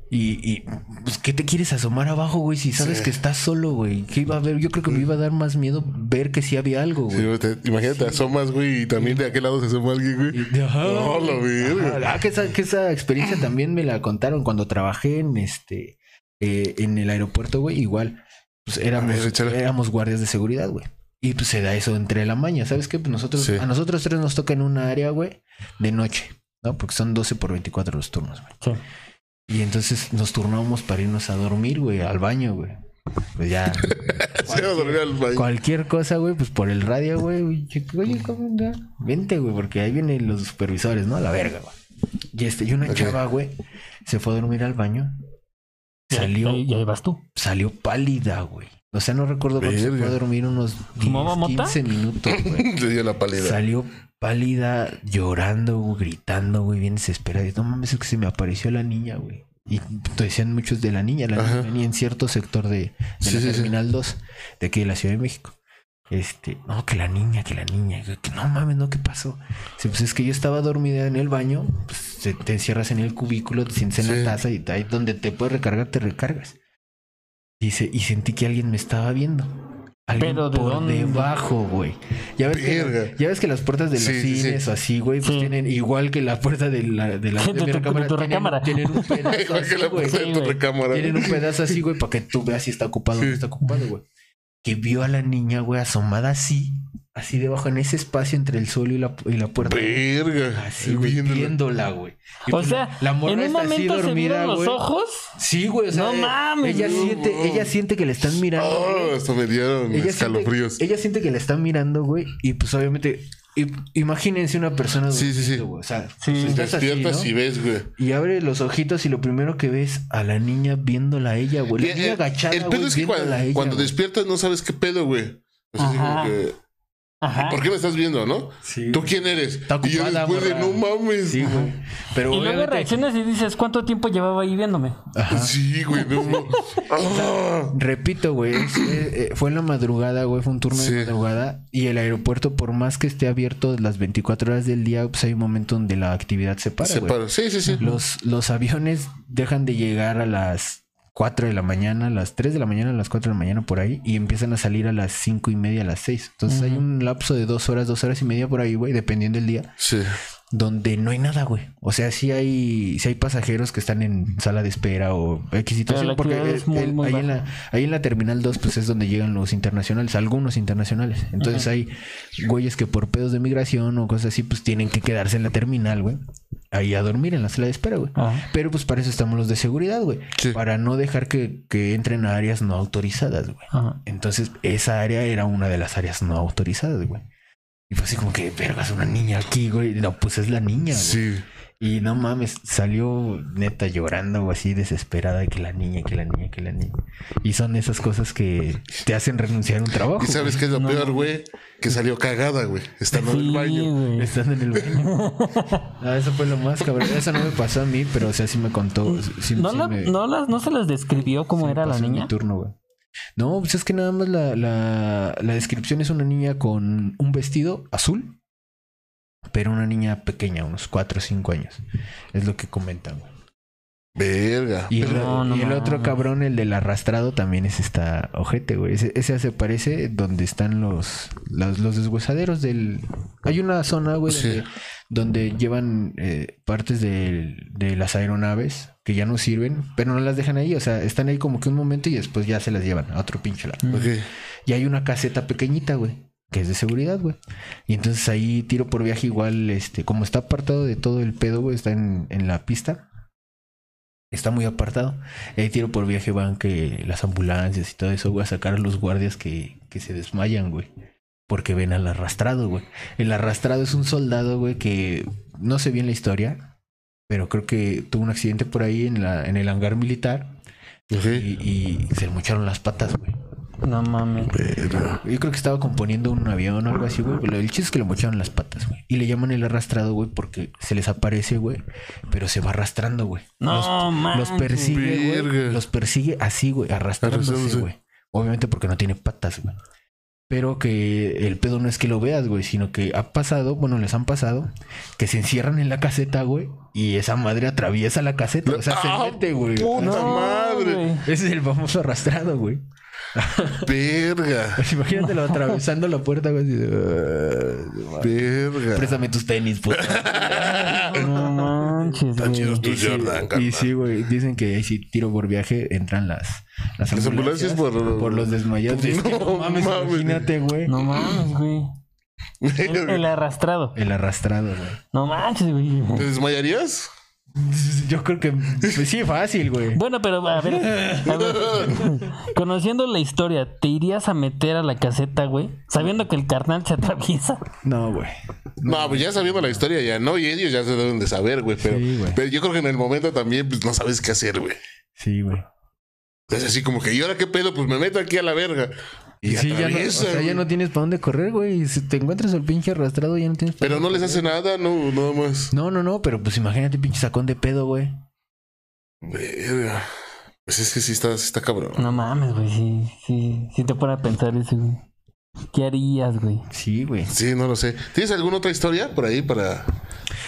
Y, y pues, ¿qué te quieres asomar abajo, güey? Si sabes Sí. que estás solo, güey. ¿Qué iba a haber? Yo creo que me iba a dar más miedo ver que sí había algo, Sí, güey. güey, te- imagínate, te asomas, güey, y también de aquel lado se asoma alguien, güey. Y- ajá. No, la verga. Ajá. Ah, que esa, que esa experiencia también me la contaron cuando trabajé en este eh, en el aeropuerto, güey. Igual, pues éramos, ver, éramos guardias de seguridad, güey. Y pues se da eso entre la maña. ¿Sabes qué? Pues nosotros, Sí. a nosotros tres nos toca en una área, güey, de noche, ¿no? Porque son 12 por 24 los turnos, güey. Y entonces nos turnamos para irnos a dormir, güey, al baño, güey. Pues ya. Se iba a dormir al baño. Cualquier cosa, güey, pues por el radio, güey. Oye, oye, ¿cómo anda? Vente, güey, porque ahí vienen los supervisores, ¿no? A la verga, güey. Y este, y una chava, güey, se fue a dormir al baño. Y ahí- Salió, Y ahí vas tú. salió pálida, güey. O sea, no recuerdo cuánto se fue a dormir, unos 10, ¿Fumaba mota? 15 minutos, güey. Le dio la pálida. Salió pálida, llorando, gritando, güey, bien desesperada. Y, No mames, es que se me apareció la niña, güey. Y te decían muchos de la niña. La Ajá. niña venía en cierto sector de, de Sí, la sí, sí. Terminal 2, de aquí de la Ciudad de México. Este, no, que la niña, que la niña, que, no mames, no, ¿qué pasó? Sí, pues es que yo estaba dormida en el baño, pues te, te encierras en el cubículo, te sientes en Sí. la taza y ahí donde te puedes recargar, te recargas. Dice, y sentí que alguien me estaba viendo. Alguien Pero, ¿de por dónde? debajo, güey. Ya ves, que, Verga. ya ves que las puertas de los Sí, cines sí. o así, güey, pues Sí. tienen igual que la puerta de la de la De de mi tu- recámara, de tu tienen- recámara. Tienen un pedazo así, la güey. Tienen un pedazo así, güey, para que tú veas si está ocupado o no está ocupado, güey. Que vio a la niña, güey, asomada así, así debajo, en ese espacio entre el suelo y la, y la puerta. Verga. Así, güey, Viéndola. güey. Y O pues sea, la, la morra en un está así momento se dormida, vieron los güey. ojos. Sí, güey, o sea, No eh, mames, Ella no. siente, ella siente que le están mirando. Oh, güey. me dieron ella, escalofríos. siente, ella siente que le están mirando, güey. Y pues obviamente imagínense una persona Sí, sí, sí. güey. O sea, Sí. pues, así, despiertas ¿no? y ves, güey. Y abre los ojitos y lo primero que ves a la niña viéndola a ella, güey. La niña agachada, el pedo güey, es que cuando, ella, despiertas no sabes qué pedo, güey. O sea, así como que, Ajá. ¿por qué me estás viendo, no? Sí, ¿Tú quién eres? Y yo después de, no mames. Sí, güey. Pero Y luego reaccionas y dices, ¿cuánto tiempo llevaba ahí viéndome? Ajá. Sí, güey, no. Ah. Repito, güey, eh, eh, fue en la madrugada, güey, fue un turno Sí. de madrugada y el aeropuerto, por más que esté abierto las 24 horas del día, pues hay un momento donde la actividad se para, Se güey. para. Sí, sí, sí. Los, los aviones dejan de llegar a las 4 de la mañana, a las 3 de la mañana, a las 4 de la mañana por ahí y empiezan a salir a las 5 y media, a las 6. Entonces hay un lapso de dos horas, dos horas y media por ahí, güey, dependiendo del día, Sí. donde no hay nada, güey. O sea, sí hay, sí hay pasajeros que están en sala de espera o X situación, porque actividad el- es muy, el- muy ahí, en baja. la, ahí en la terminal 2, pues es donde llegan los internacionales, algunos internacionales. Entonces hay güeyes que por pedos de migración o cosas así, pues tienen que quedarse en la terminal, güey. Ahí a dormir en la sala de espera, güey. Ajá. Pero pues para eso estamos los de seguridad, güey. Sí. Para no dejar que, que entren a áreas no autorizadas, güey. Ajá. Entonces, esa área era una de las áreas no autorizadas, güey. Y fue así como que, vergas, una niña aquí, güey. No, pues es la niña, güey. Sí. Y no mames, salió neta llorando o así desesperada que la niña, que la niña, que la niña. Y son esas cosas que te hacen renunciar a un trabajo. ¿Y sabes qué es lo peor, güey? Que salió cagada, güey. Estando en el baño. güey. Estando en el baño. Ah, eso fue lo más cabrón. Eso no me pasó a mí, pero o sea, sí me contó. sí- ¿No, sí la- me- no, las, ¿No se les describió cómo era la mi niña? turno, güey. No, pues es que nada más la, la, la descripción es una niña con un vestido azul, pero una niña pequeña, unos 4 o 5 años. Es lo que comentan, güey. Verga. Y, el, No, no y el otro cabrón, el del arrastrado, también es esta ojete, güey. Ese, ese se parece donde están los, los, los deshuesaderos del... Hay una zona, güey, Sí. donde, donde llevan eh, partes del- de, las aeronaves que ya no sirven, pero no las dejan ahí. O sea, están ahí como que un momento y después ya se las llevan a otro pinche lado. Y hay una caseta pequeñita, güey, que es de seguridad, güey. Y entonces ahí tiro por viaje igual, este, como está apartado de todo el pedo, güey, está en, en la pista. Está muy apartado. Y ahí tiro por viaje van que las ambulancias y todo eso, güey, a sacar a los guardias que, que se desmayan, güey. Porque ven al arrastrado, güey. El arrastrado es un soldado, güey, que no sé bien la historia, pero creo que tuvo un accidente por ahí en, la, en el hangar militar y, y se le mocharon las patas, güey. No mames. Yo creo que estaba componiendo un avión o algo así, güey. Pero el chiste es que le mocharon las patas, güey. Y le llaman el arrastrado, güey, porque se les aparece, güey. Pero se va arrastrando, güey. No manches. los persigue, güey. Los persigue así, güey, arrastrándose, güey. Obviamente porque no tiene patas, güey. Pero que el pedo no es que lo veas, güey, sino que ha pasado, bueno, les han pasado, que se encierran en la caseta, güey, y esa madre atraviesa la caseta, o sea, ¡Ah, se mete, güey. puta No, madre! güey. Ese es el famoso arrastrado, güey. Verga. Pues imagínatelo atravesando la puerta, güey. así de, "Ah, Verga. Préstame tus tenis, puta. No manches, Están chidos güey. tus Y sí, Jordan, y sí, güey. Dicen que ahí sí tiro por viaje entran las, las, Las ambulancias por- por los desmayados. Es que No no mames, mames. imagínate, güey. No mames, güey. El, el arrastrado. El arrastrado, güey. No manches, güey. ¿Te desmayarías? Yo creo que pues sí, fácil, güey. Bueno, pero a ver, a ver. Conociendo la historia, ¿te irías a meter a la caseta, güey? Sabiendo que el carnal se atraviesa. No, güey. No, pues ya sabiendo la historia ya, ¿no? Y ellos ya se deben de saber, güey. Pero, Sí, güey. pero yo creo que en el momento también, pues no sabes qué hacer, güey. Sí, güey. Es así como que, ¿y ahora qué pedo? Pues me meto aquí a la verga. Y, sí, ya no, o sea, ya no tienes para dónde correr, güey. Si te encuentras el pinche arrastrado, ya no tienes pa' Pero dónde no les hace nada, no, nada más. No, no, no, pero pues imagínate pinche sacón de pedo, güey. Verga. Pues es que sí está, sí está cabrón. No mames, güey. Sí, sí, sí te pone a pensar eso, güey. ¿Qué harías, güey? Sí, güey. Sí, no lo sé. ¿Tienes alguna otra historia por ahí para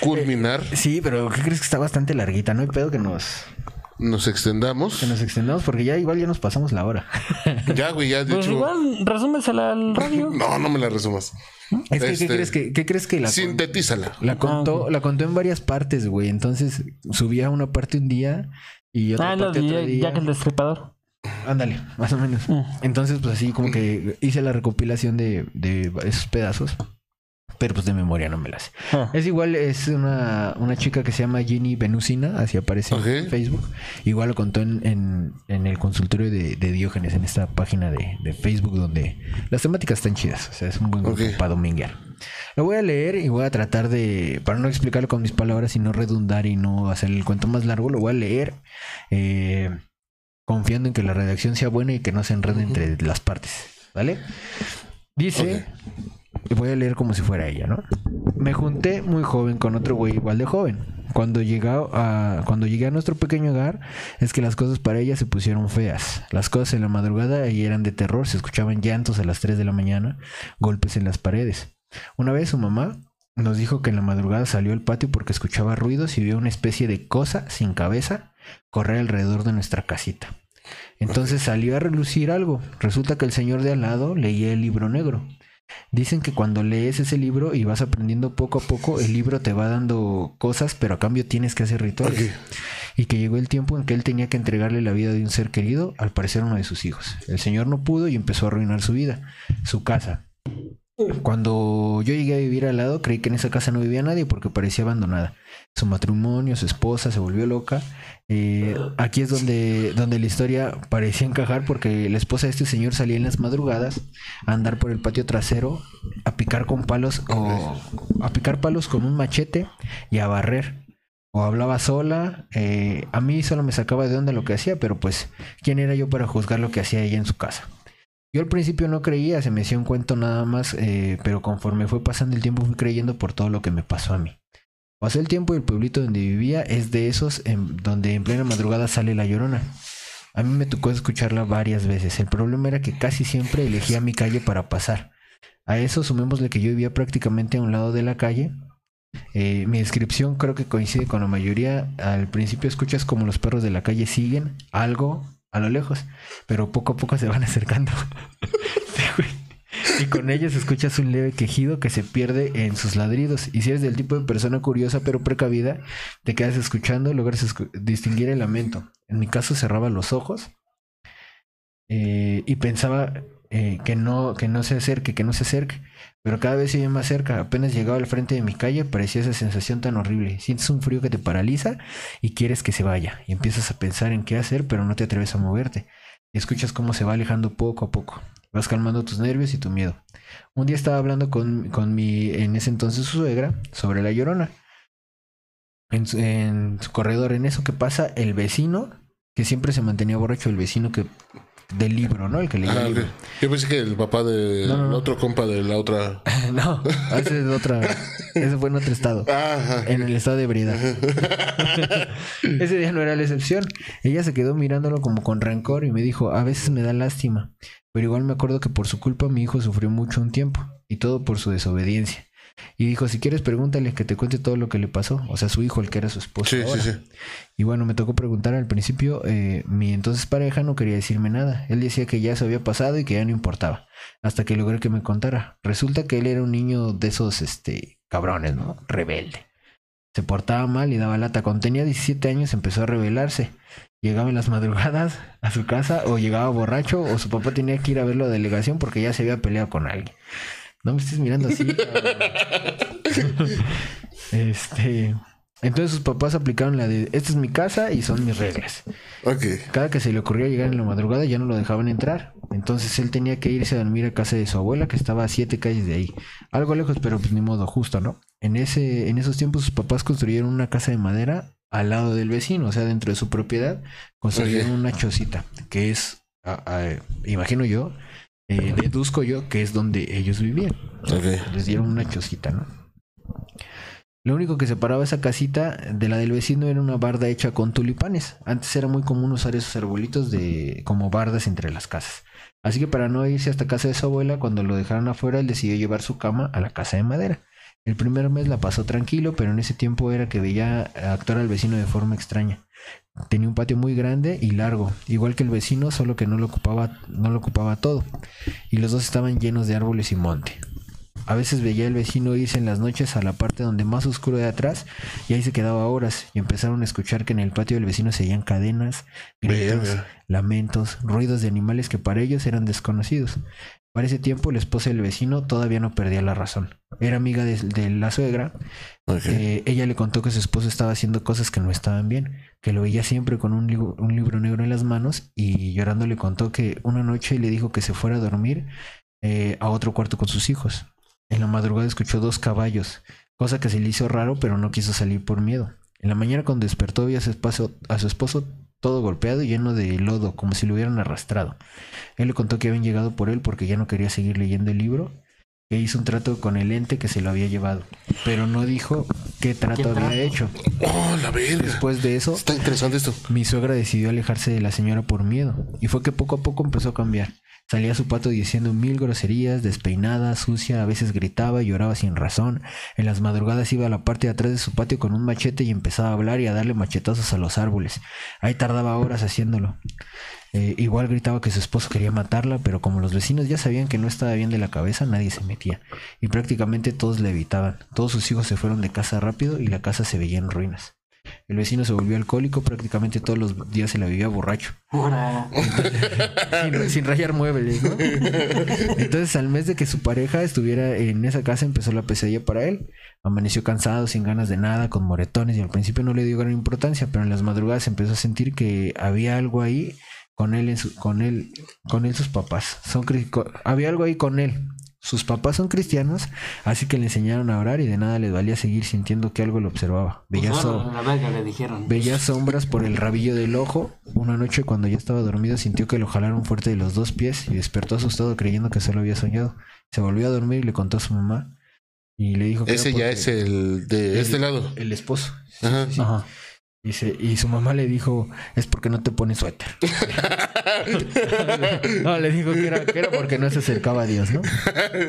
culminar? Sí, pero ¿qué crees que está bastante larguita? No hay pedo que nos, Nos extendamos. que nos extendamos porque ya igual ya nos pasamos la hora. Ya, güey, ya de Pues hecho. igual, resúmesela al radio. No, no me la resumas. Es que, Este, ¿qué crees que, qué crees que la, con- Sintetízala. la contó, Ah, la contó en varias partes, güey? Entonces subía una parte un día y otra Ah, parte otro día. Jack el Destripador. Ándale, más o menos. Mm. Entonces, pues así como que hice la recopilación de, de esos pedazos. Pero pues de memoria no me las sé. Ah. Es igual, es una, una chica que se llama Jenny Venusina, así aparece en Facebook. Igual lo contó en, en, en el consultorio de, de Diógenes, en esta página de, de Facebook donde las temáticas están chidas. O sea, es un buen grupo para dominguear. Lo voy a leer y voy a tratar de, para no explicarlo con mis palabras y no redundar y no hacer el cuento más largo, lo voy a leer eh, confiando en que la redacción sea buena y que no se enrede entre las partes. ¿Vale? Dice, y voy a leer como si fuera ella, ¿no? Me junté muy joven con otro güey igual de joven. Cuando, llegó a, cuando llegué a nuestro pequeño hogar, es que las cosas para ella se pusieron feas. Las cosas en la madrugada eran de terror, se escuchaban llantos a las 3 de la mañana, golpes en las paredes. Una vez su mamá nos dijo que en la madrugada salió al patio porque escuchaba ruidos y vio una especie de cosa sin cabeza correr alrededor de nuestra casita. Entonces salió a relucir algo. Resulta que el señor de al lado leía el libro negro. Dicen que cuando lees ese libro y vas aprendiendo poco a poco, el libro te va dando cosas, pero a cambio tienes que hacer rituales. Y que llegó el tiempo en que él tenía que entregarle la vida de un ser querido, al parecer uno de sus hijos. El señor no pudo y empezó a arruinar su vida, su casa. Cuando yo llegué a vivir al lado, creí que en esa casa no vivía nadie porque parecía abandonada. Su matrimonio, su esposa se volvió loca. Eh, aquí es donde, donde la historia parecía encajar porque la esposa de este señor salía en las madrugadas a andar por el patio trasero, a picar con palos o a picar palos con un machete y a barrer. O hablaba sola. eh, a mí solo me sacaba de onda lo que hacía, pero pues, ¿quién era yo para juzgar lo que hacía ella en su casa? Yo al principio no creía, se me hacía un cuento nada más, eh, pero conforme fue pasando el tiempo fui creyendo por todo lo que me pasó a mí. Pasó el tiempo y el pueblito donde vivía es de esos en donde en plena madrugada sale la llorona. A mí me tocó escucharla varias veces. El problema era que casi siempre elegía mi calle para pasar. A eso sumémosle que yo vivía prácticamente a un lado de la calle. Eh, mi descripción creo que coincide con la mayoría. Al principio escuchas como los perros de la calle siguen algo a lo lejos, pero poco a poco se van acercando. Y con ellos escuchas un leve quejido que se pierde en sus ladridos. Y si eres del tipo de persona curiosa pero precavida, te quedas escuchando logras distinguir el lamento. En mi caso cerraba los ojos eh, y pensaba eh, que, no, que no se acerque, que no se acerque. Pero cada vez se iba más cerca. Apenas llegaba al frente de mi calle, parecía esa sensación tan horrible. Sientes un frío que te paraliza y quieres que se vaya. Y empiezas a pensar en qué hacer, pero no te atreves a moverte. Y escuchas cómo se va alejando poco a poco. Vas calmando tus nervios y tu miedo. Un día estaba hablando con, con mi, en ese entonces su suegra, sobre la llorona. En su, en su corredor, en eso que pasa, el vecino, que siempre se mantenía borracho, el vecino que del libro, ¿no? El que leía Ah, el. Yo pensé que el papá de No, no, no. otro compa de la otra. no, ese es otra. Ese fue en otro estado. Ajá. En el estado de ebriedad. Ese día no era la excepción. Ella se quedó mirándolo como con rencor y me dijo, a veces me da lástima, pero igual me acuerdo que por su culpa mi hijo sufrió mucho un tiempo, y todo por su desobediencia. Y dijo, si quieres pregúntale que te cuente todo lo que le pasó, o sea, su hijo, el que era su esposo. Sí, sí, ahora". sí. Y bueno, me tocó preguntar al principio, eh, mi entonces pareja no quería decirme nada. Él decía que ya se había pasado y que ya no importaba. Hasta que logré que me contara. Resulta que él era un niño de esos, este, cabrones, ¿no? Rebelde. Se portaba mal y daba lata. Cuando tenía 17 años empezó a rebelarse. Llegaba en las madrugadas a su casa o llegaba borracho o su papá tenía que ir a verlo a la delegación porque ya se había peleado con alguien. No me estés mirando así. este... Entonces sus papás aplicaron la de, esta es mi casa y son mis reglas. Ok. Cada que se le ocurría llegar en la madrugada ya no lo dejaban entrar. Entonces él tenía que irse a dormir a casa de su abuela que estaba a siete calles de ahí. Algo lejos, pero pues ni modo, justo, ¿no? En, ese, en esos tiempos sus papás construyeron una casa de madera al lado del vecino, o sea, dentro de su propiedad, construyeron una chocita, que es, a- a- imagino yo, eh, deduzco yo, que es donde ellos vivían. Les dieron una chocita, ¿no? Lo único que separaba esa casita de la del vecino era una barda hecha con tulipanes. Antes era muy común usar esos arbolitos de como bardas entre las casas. Así que para no irse hasta casa de su abuela, cuando lo dejaron afuera, él decidió llevar su cama a la casa de madera. El primer mes la pasó tranquilo, pero en ese tiempo era que veía actuar al vecino de forma extraña. Tenía un patio muy grande y largo, igual que el vecino, solo que no lo ocupaba, no lo ocupaba todo. Y los dos estaban llenos de árboles y monte. A veces veía al vecino irse en las noches a la parte donde más oscuro de atrás y ahí se quedaba horas y empezaron a escuchar que en el patio del vecino se oían cadenas, gritos, Verga. lamentos, ruidos de animales que para ellos eran desconocidos. Para ese tiempo la esposa del vecino todavía no perdía la razón. Era amiga de, de la suegra. Eh, ella le contó que su esposo estaba haciendo cosas que no estaban bien, que lo veía siempre con un, libro- un libro negro en las manos y llorando le contó que una noche le dijo que se fuera a dormir eh, a otro cuarto con sus hijos. En la madrugada escuchó dos caballos, cosa que se le hizo raro, pero no quiso salir por miedo. En la mañana cuando despertó vio a su, esposo, a su esposo todo golpeado y lleno de lodo, como si lo hubieran arrastrado. Él le contó que habían llegado por él porque ya no quería seguir leyendo el libro, que hizo un trato con el ente que se lo había llevado, pero no dijo qué trato ¿Qué había hecho. Oh, la verga. Después de eso, Está interesante esto. mi suegra decidió alejarse de la señora por miedo, y fue que poco a poco empezó a cambiar. Salía su patio diciendo mil groserías, despeinada, sucia, a veces gritaba y lloraba sin razón. En las madrugadas iba a la parte de atrás de su patio con un machete y empezaba a hablar y a darle machetazos a los árboles. Ahí tardaba horas haciéndolo. Eh, igual gritaba que su esposo quería matarla, pero como los vecinos ya sabían que no estaba bien de la cabeza, nadie se metía. Y prácticamente todos le evitaban. Todos sus hijos se fueron de casa rápido y la casa se veía en ruinas. El vecino se volvió alcohólico, prácticamente todos los días se la vivía borracho sin, sin rayar muebles, ¿no? Entonces, al mes de que su pareja estuviera en esa casa, empezó la pesadilla para él. Amaneció cansado, sin ganas de nada, con moretones, y al principio no le dio gran importancia, pero en las madrugadas empezó a sentir que había algo ahí con él, en su- con él, con él sus papás. Son había algo ahí con él. Sus papás son cristianos, así que le enseñaron a orar y de nada le valía seguir sintiendo que algo lo observaba. Veía Pues, so- órale, la verga le dijeron. Veía sombras por el rabillo del ojo. Una noche cuando ya estaba dormido sintió que lo jalaron fuerte de los dos pies y despertó asustado creyendo que solo había soñado. Se volvió a dormir y le contó a su mamá y le dijo que era Ese ya es el de este lado. el esposo. Ajá. Sí. Ajá. Y, se- y su mamá le dijo, es porque no te pones suéter. no, le dijo que era, que era porque no se acercaba a Dios, ¿no?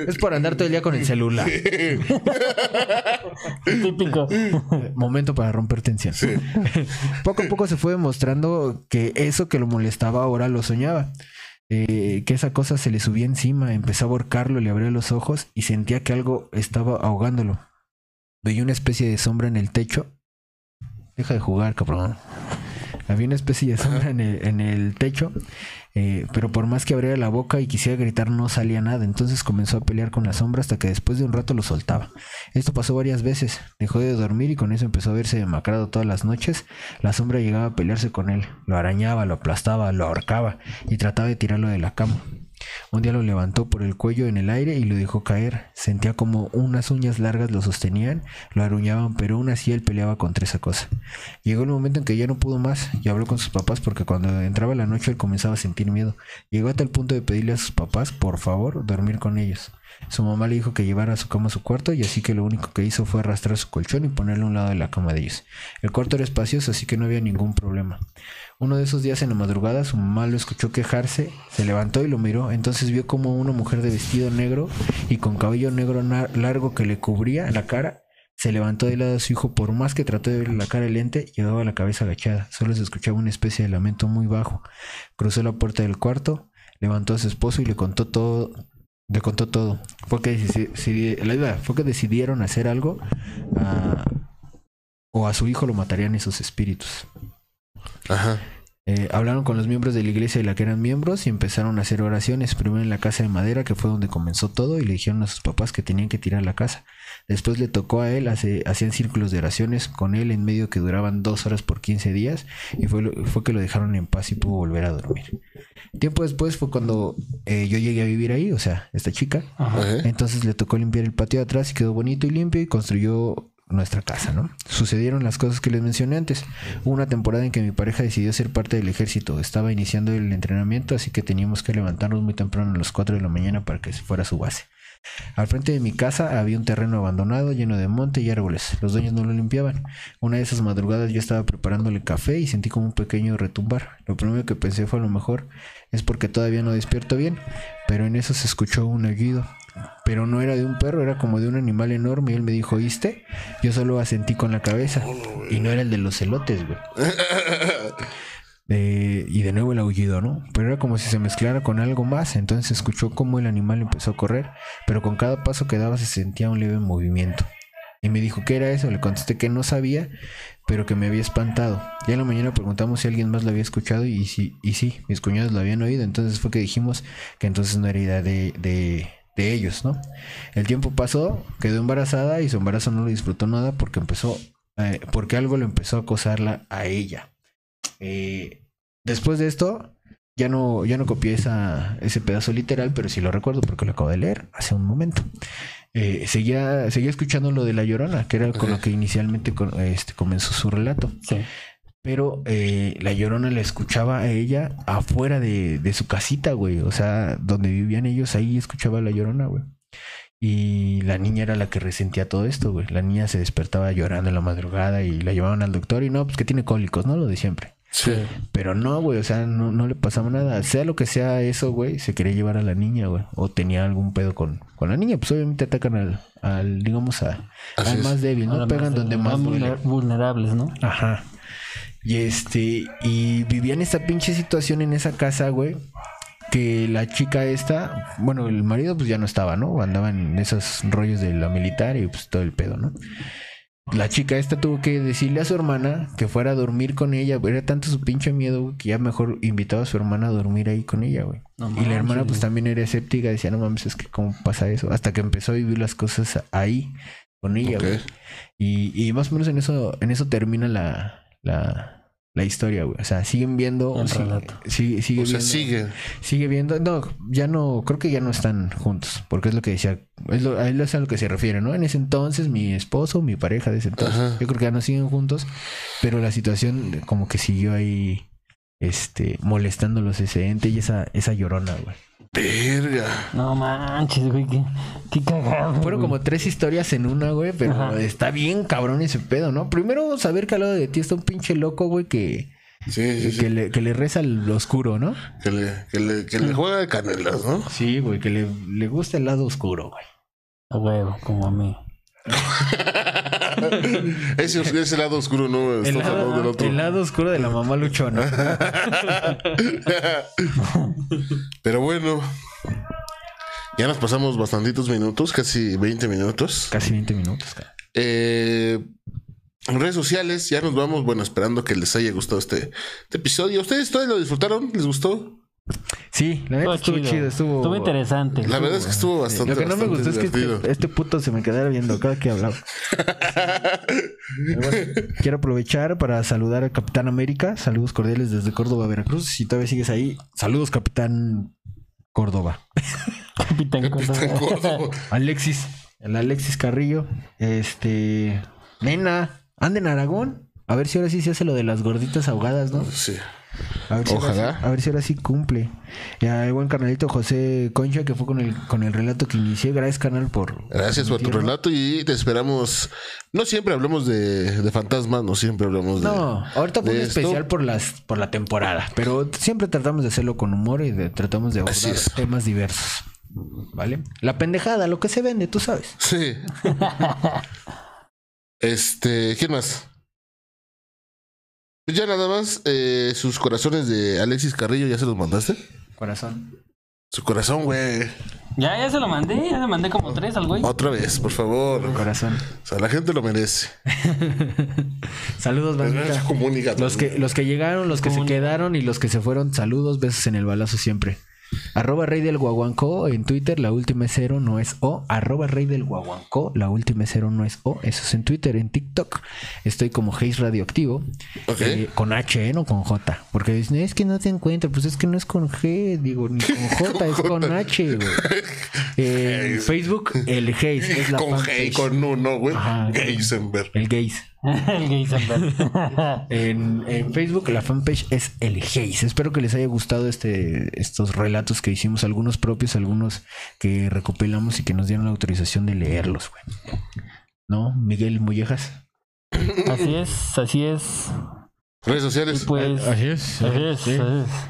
Es por andar todo el día con el celular. Típico. Momento para romper tensión. poco a poco se fue demostrando que eso que lo molestaba ahora lo soñaba. Eh, que esa cosa se le subía encima, empezó a borcarlo, le abría los ojos y sentía que algo estaba ahogándolo. Veía una especie de sombra en el techo. Deja de jugar, cabrón. Había una especie de sombra en el, en el techo, eh, pero por más que abriera la boca y quisiera gritar no salía nada. Entonces comenzó a pelear con la sombra hasta que después de un rato lo soltaba. Esto pasó varias veces. Dejó de dormir y con eso empezó a verse demacrado todas las noches. La sombra llegaba a pelearse con él. Lo arañaba, lo aplastaba, lo ahorcaba y trataba de tirarlo de la cama. Un día lo levantó por el cuello en el aire y lo dejó caer. Sentía como unas uñas largas lo sostenían, lo aruñaban, pero aún así él peleaba contra esa cosa. Llegó el momento en que ya no pudo más y habló con sus papás porque cuando entraba la noche él comenzaba a sentir miedo. Llegó hasta el punto de pedirle a sus papás, por favor, dormir con ellos. Su mamá le dijo que llevara su cama a su cuarto y así que lo único que hizo fue arrastrar su colchón y ponerlo a un lado de la cama de ellos. El cuarto era espacioso, así que no había ningún problema. Uno de esos días en la madrugada su mamá lo escuchó quejarse, se levantó y lo miró, entonces vio como una mujer de vestido negro y con cabello negro largo que le cubría la cara, se levantó del lado de su hijo, por más que trató de verle la cara el ente, llevaba la cabeza agachada, solo se escuchaba una especie de lamento muy bajo. Cruzó la puerta del cuarto, levantó a su esposo y le contó todo, le contó todo. Fue que, la idea fue que decidieron hacer algo ah, o a su hijo lo matarían esos espíritus. Ajá. Eh, hablaron con los miembros de la iglesia de la que eran miembros y empezaron a hacer oraciones. Primero en la casa de madera, que fue donde comenzó todo, y le dijeron a sus papás que tenían que tirar la casa. Después le tocó a él, hace- hacían círculos de oraciones con él en medio que duraban dos horas por 15 días, y fue, lo- fue que lo dejaron en paz y pudo volver a dormir. Tiempo después fue cuando eh, yo llegué a vivir ahí, o sea, esta chica. Ajá. Entonces le tocó limpiar el patio de atrás y quedó bonito y limpio y construyó nuestra casa, ¿no? Sucedieron las cosas que les mencioné antes. Hubo una temporada en que mi pareja decidió ser parte del ejército. Estaba iniciando el entrenamiento, así que teníamos que levantarnos muy temprano a las 4 de la mañana para que fuera su base. Al frente de mi casa había un terreno abandonado lleno de monte y árboles. Los dueños no lo limpiaban. Una de esas madrugadas yo estaba preparándole café y sentí como un pequeño retumbar. Lo primero que pensé fue a lo mejor es porque todavía no despierto bien, pero en eso se escuchó un aullido. Pero no era de un perro, era como de un animal enorme. Y él me dijo, ¿oíste? Yo solo asentí con la cabeza. Y no era el de los celotes, güey. Eh, y de nuevo el aullido, ¿no? Pero era como si se mezclara con algo más. Entonces escuchó cómo el animal empezó a correr, pero con cada paso que daba se sentía un leve movimiento. Y me dijo, ¿qué era eso? Le contesté que no sabía, pero que me había espantado. Ya en la mañana preguntamos si alguien más lo había escuchado y sí, y sí, mis cuñados lo habían oído. Entonces fue que dijimos que entonces no era idea de, de, de ellos, ¿no? El tiempo pasó, quedó embarazada y su embarazo no lo disfrutó nada porque empezó, eh, porque algo lo empezó a acosarla a ella. Eh, después de esto, ya no, ya no copié esa, ese pedazo literal, pero sí lo recuerdo porque lo acabo de leer hace un momento. eh, seguía, seguía escuchando lo de la llorona, que era con lo que inicialmente con- este, comenzó su relato. Sí. Pero eh, la llorona la escuchaba a ella afuera de, de su casita, güey. O sea, donde vivían ellos, ahí escuchaba a la llorona, güey. Y la niña era la que resentía todo esto, güey. La niña se despertaba llorando en la madrugada y la llevaban al doctor y no, pues que tiene cólicos, ¿no? Lo de siempre. Sí. Pero no, güey, o sea, no, no le pasaba nada. Sea lo que sea eso, güey, se quería llevar a la niña, güey. O tenía algún pedo con, con la niña. Pues obviamente atacan al, al digamos, a, al más débil, ¿no? Pegan donde más vulner- vulnerables, ¿no? Ajá. Y este, y vivían esta pinche situación en esa casa, güey. Que la chica esta, bueno, el marido pues ya no estaba, ¿no? Andaban en esos rollos de la militar y pues todo el pedo, ¿no? La chica esta tuvo que decirle a su hermana que fuera a dormir con ella. güey. Era tanto su pinche miedo güey, que ya mejor invitaba a su hermana a dormir ahí con ella, güey. No y la hermana pues también era escéptica, decía, no mames, es que cómo pasa eso. Hasta que empezó a vivir las cosas ahí con ella, güey. Y, y más o menos en eso, en eso termina la, la, la historia, güey. O sea, siguen viendo. El sigue- relato. sigue, sigue O sea, viendo- sigue. Sigue viendo. No, ya no, creo que ya no están juntos. Porque es lo que decía. Es lo, a él es a lo que se refiere, ¿no? En ese entonces, mi esposo, mi pareja de ese entonces. Ajá. Yo creo que ya no siguen juntos. Pero la situación como que siguió ahí. Este, molestándolos ese ente y esa, esa llorona, güey. Verga. No manches, güey, qué, qué cagado. Fueron güey. como tres historias en una, güey, pero Ajá. está bien cabrón ese pedo, ¿no? Primero saber que al lado de ti está un pinche loco, güey, que, Sí, sí, sí. que, le, que le reza al oscuro, ¿no? Que le, que le, que le juega de canelas, ¿no? Sí, güey, que le, le gusta el lado oscuro, güey. A huevo, como a mí. ese, ese lado oscuro no El del lado, otro. el lado oscuro de la mamá luchona. Pero bueno, ya nos pasamos bastantitos minutos, casi 20 minutos. Casi 20 minutos, cara. Eh, en redes sociales, ya nos vamos. Bueno, esperando que les haya gustado este, este episodio. ¿Ustedes todos lo disfrutaron? ¿Les gustó? Sí, la neta estuvo chido, estuvo... Estuvo interesante. La verdad es que estuvo bastante, Lo que no me gustó es que este, este puto se me quedara viendo cada que hablaba. Bueno, quiero aprovechar para saludar al Capitán América. Saludos cordiales desde Córdoba, Veracruz. Si todavía sigues ahí, saludos, Capitán Córdoba. Capitán Capitán Córdoba. Córdoba. Alexis, el Alexis Carrillo. Este. Nena, anda en Aragón. A ver si ahora sí se hace lo de las gorditas ahogadas, ¿no? Sí. A ver si Ojalá. sí- a ver si ahora sí cumple. Ya, el buen carnalito José Concha, que fue con el, con el relato que inicié. Gracias, canal, por. Gracias por tu relato y te esperamos. No siempre hablamos de, de fantasmas, no siempre hablamos de. No, ahorita fue un especial por las por la temporada, pero siempre tratamos de hacerlo con humor y de- tratamos de abordar temas diversos. ¿Vale? La pendejada, lo que se vende, tú sabes. Sí. este, ¿quién más? Pues ya nada más, eh, sus corazones de Alexis Carrillo, ¿ya se los mandaste? Corazón. Su corazón, güey. Ya, ya se lo mandé, ya le mandé como tres al güey. Otra vez, por favor. Corazón. O sea, la gente lo merece. Saludos, Es bandita. Los que, los que llegaron, los que se quedaron y los que se fueron, saludos, besos en el balazo siempre. Arroba Rey del Guaguancó en Twitter, la última es cero no es O. Arroba Rey del Guaguancó, la última es cero no es O. Eso es en Twitter, en TikTok. Estoy como Haze Radioactivo. Eh, con H, ¿eh? no con J. Porque dicen, es que no te encuentro. Pues es que no es con G, digo, ni con J, es con H, güey. En Facebook, el Haze, es la con G y fanpage. con uno, güey. Ajá. Geisenberg. El Gaze. el Geisenberg. En, en Facebook la fanpage es El Haze. Espero que les haya gustado este, estos relatos que hicimos, algunos propios, algunos que recopilamos y que nos dieron la autorización de leerlos, güey. ¿No? Miguel Mollejas. así es, así es. Redes sociales. Pues. Así es. Así es, así es.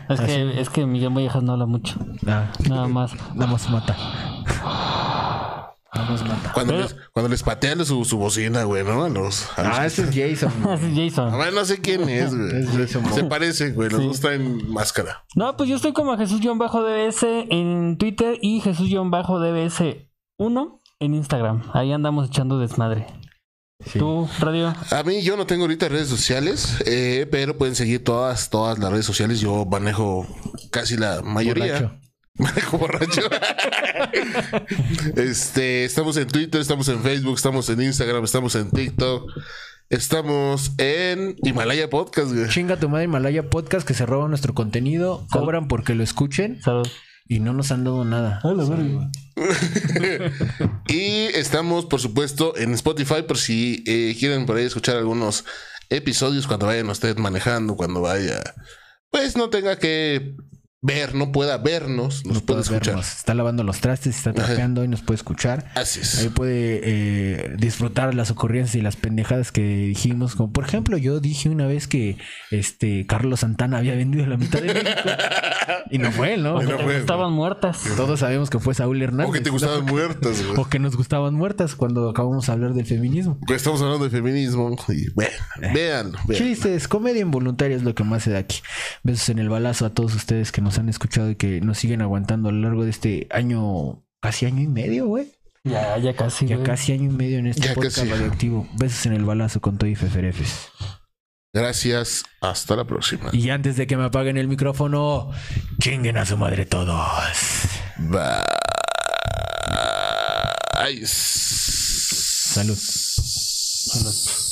Es que, es que Miguel Mollejas no habla mucho. Ah, Nada más. nada más mata. Nada más mata. Cuando, Pero- les, cuando les patean su, su bocina, güey, ¿no? A los, a los Ah, ese es Jason. Así es A Jason. ver, no sé quién es, güey. Es Jason Se parece, güey. Los dos traen máscara. No, pues yo estoy como Jesús-DBS en Twitter y Jesús-DBS1 en Instagram. Ahí andamos echando desmadre. Sí. ¿Tú, Radio? A mí yo no tengo ahorita redes sociales, eh, pero pueden seguir todas, todas las redes sociales. Yo manejo casi la mayoría. Borracho. Manejo borracho. este, estamos en Twitter, estamos en Facebook, estamos en Instagram, estamos en TikTok, estamos en Himalaya Podcast, güey. Chinga tu madre Himalaya Podcast que se roban nuestro contenido, cobran porque lo escuchen. Salud. Y no nos han dado nada. Y estamos, por supuesto, en Spotify por si eh, quieren por ahí escuchar algunos episodios cuando vayan ustedes manejando, cuando vaya, pues no tenga que ver, no pueda vernos, nos No puede escuchar. vernos. Está lavando los trastes, está trapeando y nos puede escuchar. Así es. Ahí puede eh, disfrutar las ocurrencias y las pendejadas que dijimos. Como por ejemplo, yo dije una vez que este Carlos Santana había vendido la mitad de México. y no fue ¿no? No gustaban muertas. Todos sabemos que fue Saúl Hernández. O que te ¿no? gustaban muertas, güey. O que nos gustaban muertas cuando acabamos de hablar del feminismo. Pues Estamos hablando de feminismo. Y bueno, vean, vean. Chistes, comedia involuntaria es lo que más se da aquí. Besos en el balazo a todos ustedes que nos han escuchado y que nos siguen aguantando a lo largo de este año, casi año y medio, güey. Ya, ya casi. Ya güey. casi año y medio en este Ya podcast casi. radioactivo. Besos en el balazo con todo y feferefes. Gracias. Hasta la próxima. Y antes de que me apaguen el micrófono, chinguen a su madre todos. Bye. Salud. Salud.